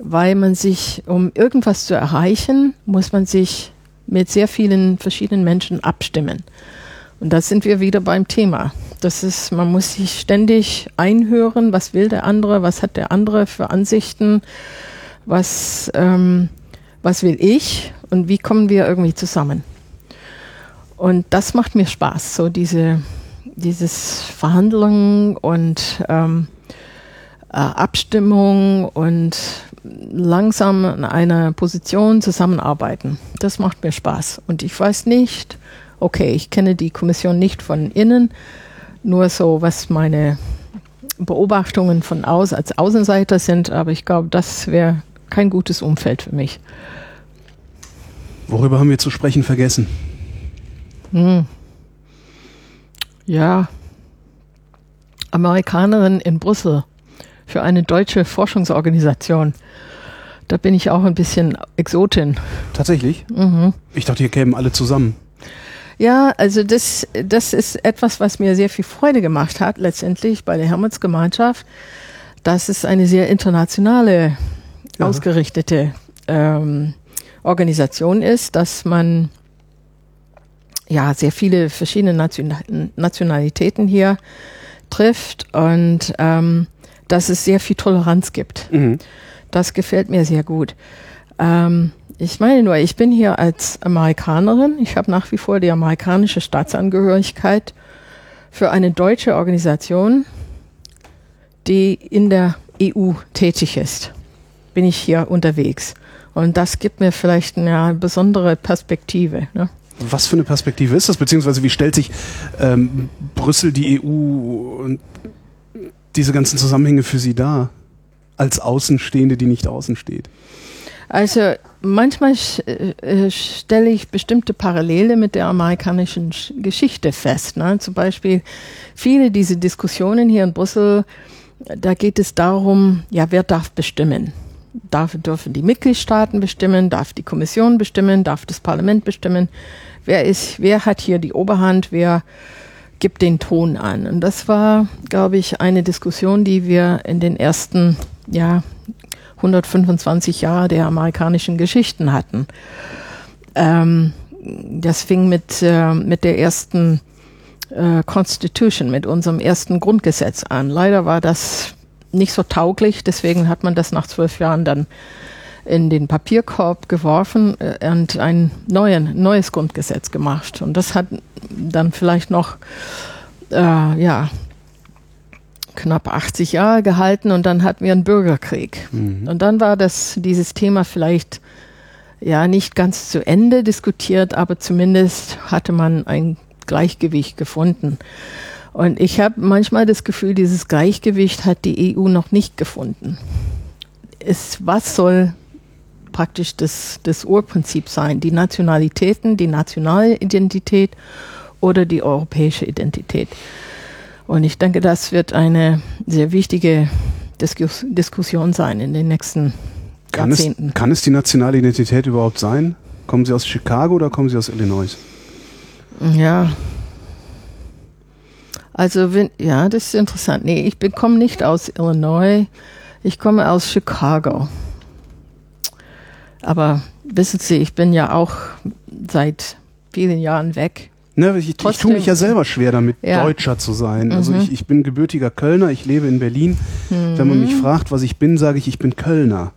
weil man sich, um irgendwas zu erreichen, muss man sich mit sehr vielen verschiedenen Menschen abstimmen. Und da sind wir wieder beim Thema. Das ist, man muss sich ständig einhören, was will der andere, was hat der andere für Ansichten, was, ähm, was will ich und wie kommen wir irgendwie zusammen. Und das macht mir Spaß, so diese, dieses Verhandeln und ähm, äh, Abstimmung und langsam an einer Position zusammenarbeiten. Das macht mir Spaß. Und ich weiß nicht, okay, ich kenne die Kommission nicht von innen, nur so, was meine Beobachtungen von aus als Außenseiter sind, aber ich glaube, das wäre kein gutes Umfeld für mich. Worüber haben wir zu sprechen vergessen? Hm. Ja, Amerikanerin in Brüssel für eine deutsche Forschungsorganisation. Da bin ich auch ein bisschen Exotin. Tatsächlich? Mhm. Ich dachte, hier kämen alle zusammen. Ja, also das, das ist etwas, was mir sehr viel Freude gemacht hat, letztendlich bei der Hermannsgemeinschaft, dass es eine sehr internationale, Ja. ausgerichtete ähm, Organisation ist, dass man ja sehr viele verschiedene Nation Nationalitäten hier trifft und ähm, dass es sehr viel Toleranz gibt. Mhm. Das gefällt mir sehr gut. Ähm, ich meine nur, ich bin hier als Amerikanerin. Ich habe nach wie vor die amerikanische Staatsangehörigkeit für eine deutsche Organisation, die in der EU tätig ist. Bin ich hier unterwegs. Und das gibt mir vielleicht eine besondere Perspektive. Ne? Was für eine Perspektive ist das? Beziehungsweise wie stellt sich ähm, Brüssel, die EU und diese ganzen Zusammenhänge für Sie dar? Als Außenstehende, die nicht außen steht. Also manchmal sch- äh, stelle ich bestimmte Parallele mit der amerikanischen Sch- Geschichte fest. Ne? Zum Beispiel viele diese Diskussionen hier in Brüssel, da geht es darum, ja, wer darf bestimmen? Darf, dürfen die Mitgliedstaaten bestimmen? Darf die Kommission bestimmen? Darf das Parlament bestimmen? Wer ist, wer hat hier die Oberhand? Wer gibt den Ton an? Und das war, glaube ich, eine Diskussion, die wir in den ersten, ja, 125 Jahre der amerikanischen Geschichten hatten. Ähm, das fing mit, äh, mit der ersten äh, Constitution, mit unserem ersten Grundgesetz an. Leider war das nicht so tauglich, deswegen hat man das nach zwölf Jahren dann in den Papierkorb geworfen äh, und ein neuen, neues Grundgesetz gemacht. Und das hat dann vielleicht noch, äh, ja, knapp 80 Jahre gehalten und dann hatten wir einen Bürgerkrieg. Mhm. Und dann war das, dieses Thema vielleicht ja nicht ganz zu Ende diskutiert, aber zumindest hatte man ein Gleichgewicht gefunden. Und ich habe manchmal das Gefühl, dieses Gleichgewicht hat die EU noch nicht gefunden. Es, was soll praktisch das, das Urprinzip sein? Die Nationalitäten, die nationale Identität oder die europäische Identität? Und ich denke, das wird eine sehr wichtige Diskus Diskussion sein in den nächsten Kann es, Jahrzehnten. kann es die nationale Identität überhaupt sein? Kommen Sie aus Chicago oder kommen Sie aus Illinois? Ja. Also, wenn, ja, das ist interessant. Nee, ich komme nicht aus Illinois. Ich komme aus Chicago. Aber wissen Sie, ich bin ja auch seit vielen Jahren weg. Ne, ich, ich tue mich ja selber schwer damit, Ja. Deutscher zu sein. Also Mhm. ich, ich bin gebürtiger Kölner, ich lebe in Berlin. Wenn man mich fragt, was ich bin, sage ich, ich bin Kölner.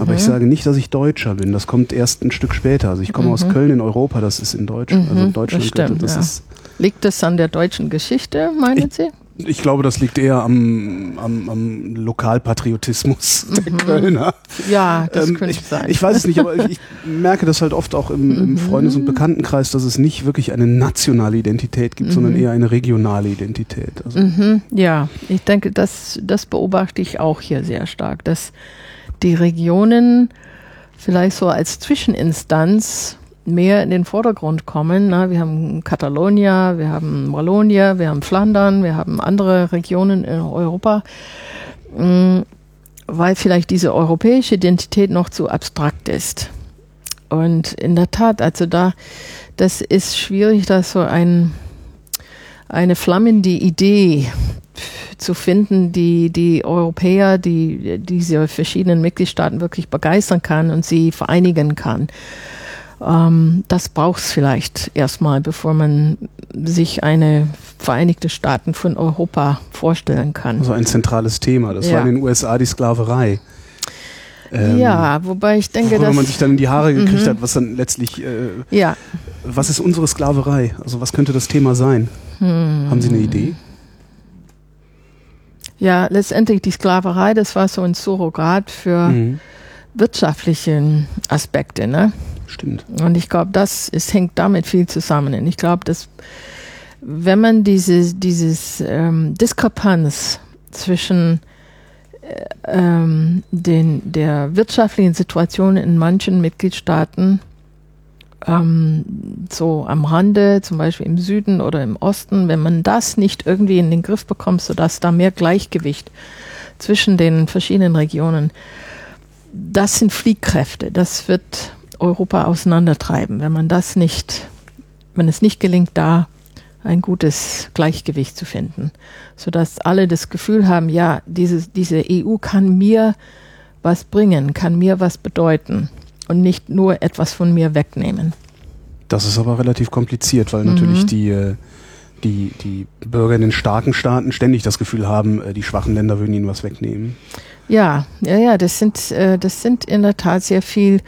Aber ich sage nicht, dass ich Deutscher bin. Das kommt erst ein Stück später. Also ich komme aus Köln in Europa, das ist in Deutschland. Also in Mhm, Deutschland das stimmt, das ja. ist Liegt das an der deutschen Geschichte, meinen Sie? Ich glaube, das liegt eher am, am, am Lokalpatriotismus der Kölner. Ja, das Ähm, könnte ich, sein. ich weiß es nicht, aber ich, ich merke das halt oft auch im, im Freundes- und Bekanntenkreis, dass es nicht wirklich eine nationale Identität gibt, sondern eher eine regionale Identität. Also, Mhm, ja, ich denke, das, das beobachte ich auch hier sehr stark, dass die Regionen vielleicht so als Zwischeninstanz mehr in den Vordergrund kommen. Na, wir haben Katalonia, wir haben Wallonia, wir haben Flandern, wir haben andere Regionen in Europa. Mm, weil vielleicht diese europäische Identität noch zu abstrakt ist. Und in der Tat, also da, das ist schwierig, da so ein, eine flammende Idee zu finden, die die Europäer, die diese verschiedenen Mitgliedstaaten wirklich begeistern kann und sie vereinigen kann. Ähm, das braucht es vielleicht erstmal, bevor man sich eine Vereinigte Staaten von Europa vorstellen kann. Also ein zentrales Thema. Das ja. war in den USA die Sklaverei. Ähm, ja, wobei ich denke, dass man sich dann in die Haare gekriegt mhm. hat, was dann letztlich. Äh, ja. Was ist unsere Sklaverei? Also was könnte das Thema sein? Hm. Haben Sie eine Idee? Ja, letztendlich die Sklaverei, das war so ein Surrogat für mhm. wirtschaftliche Aspekte, ne? Stimmt. Und ich glaube, das es hängt damit viel zusammen. Und ich glaube, dass wenn man diese dieses ähm, Diskrepanz zwischen äh, ähm, den, der wirtschaftlichen Situation in manchen Mitgliedstaaten ähm, so am Rande, zum Beispiel im Süden oder im Osten, wenn man das nicht irgendwie in den Griff bekommt, sodass da mehr Gleichgewicht zwischen den verschiedenen Regionen, das sind Fliehkräfte. Das wird Europa auseinandertreiben, wenn man das nicht, wenn es nicht gelingt, da ein gutes Gleichgewicht zu finden, sodass alle das Gefühl haben, ja, diese, diese EU kann mir was bringen, kann mir was bedeuten und nicht nur etwas von mir wegnehmen. Das ist aber relativ kompliziert, weil mhm. natürlich die, äh, die, die Bürger in den starken Staaten ständig das Gefühl haben, äh, die schwachen Länder würden ihnen was wegnehmen. Ja, ja, ja, das sind, äh, das sind in der Tat sehr viel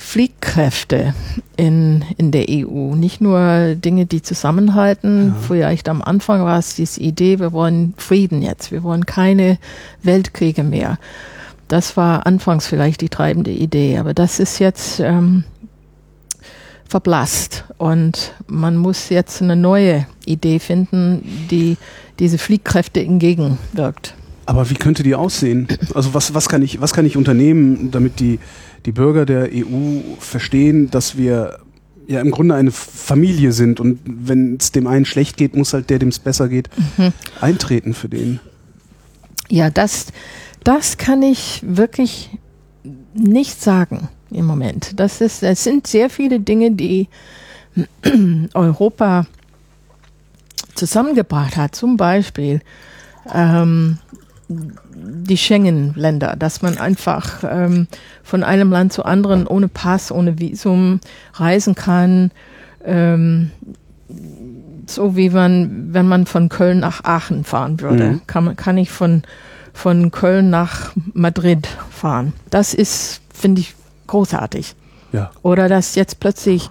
Fliehkräfte in, in der EU. Nicht nur Dinge, die zusammenhalten. Ja. Vielleicht am Anfang war es diese Idee, wir wollen Frieden jetzt, wir wollen keine Weltkriege mehr. Das war anfangs vielleicht die treibende Idee, aber das ist jetzt ähm, verblasst und man muss jetzt eine neue Idee finden, die diese Fliehkräfte entgegenwirkt. Aber wie könnte die aussehen? Also was, was, kann, ich, was kann ich unternehmen, damit die, die Bürger der EU verstehen, dass wir ja im Grunde eine Familie sind und wenn es dem einen schlecht geht, muss halt der, dem es besser geht, mhm. eintreten für den. Ja, das, das kann ich wirklich nicht sagen im Moment. Das, ist, es sind sehr viele Dinge, die *clears throat* Europa zusammengebracht hat. Zum Beispiel ähm, die Schengen-Länder, dass man einfach ähm, von einem Land zu anderen ohne Pass, ohne Visum reisen kann. Ähm, so wie man, wenn man von Köln nach Aachen fahren würde, mhm. kann, kann ich von von Köln nach Madrid fahren. Das ist, finde ich, großartig. Ja. Oder dass jetzt plötzlich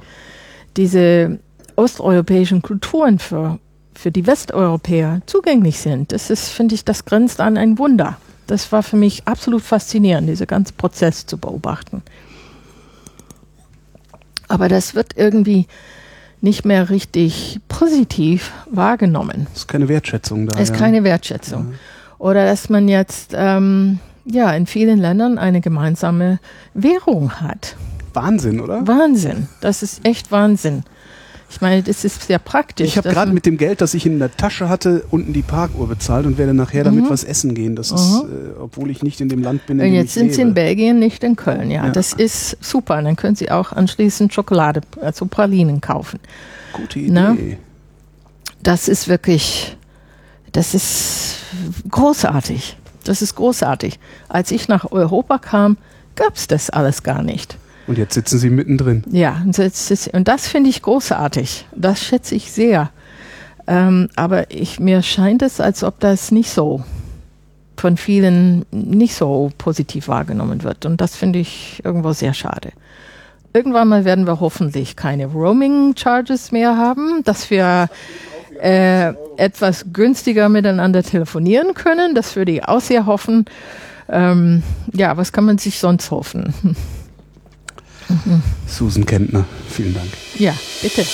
diese osteuropäischen Kulturen für, für die Westeuropäer zugänglich sind. Das ist, finde ich, das grenzt an ein Wunder. Das war für mich absolut faszinierend, dieser ganze Prozess zu beobachten. Aber das wird irgendwie nicht mehr richtig positiv wahrgenommen. Es ist keine Wertschätzung da. Es ist ja. keine Wertschätzung. Ja. Oder dass man jetzt ähm, ja in vielen Ländern eine gemeinsame Währung hat. Wahnsinn, oder? Wahnsinn. Das ist echt Wahnsinn. Ich meine, das ist sehr praktisch. Ich habe gerade mit dem Geld, das ich in der Tasche hatte, unten die Parkuhr bezahlt und werde nachher damit mhm. was essen gehen. Das ist, äh, obwohl ich nicht in dem Land bin. In jetzt sind Sie in Belgien, nicht in Köln. Ja, ja, das ist super. Dann können Sie auch anschließend Schokolade, also Pralinen kaufen. Gute Idee. Na? Das ist wirklich, das ist großartig. Das ist großartig. Als ich nach Europa kam, gab es das alles gar nicht. Und jetzt sitzen Sie mittendrin. Ja, und, das finde ich großartig. Das schätze ich sehr. Ähm, aber ich, mir scheint es, als ob das nicht so von vielen nicht so positiv wahrgenommen wird. Und das finde ich irgendwo sehr schade. Irgendwann mal werden wir hoffentlich keine Roaming-Charges mehr haben, dass wir äh, etwas günstiger miteinander telefonieren können. Das würde ich auch sehr hoffen. Ähm, ja, was kann man sich sonst hoffen? *laughs* Susan Kentner, vielen Dank. Ja, bitte.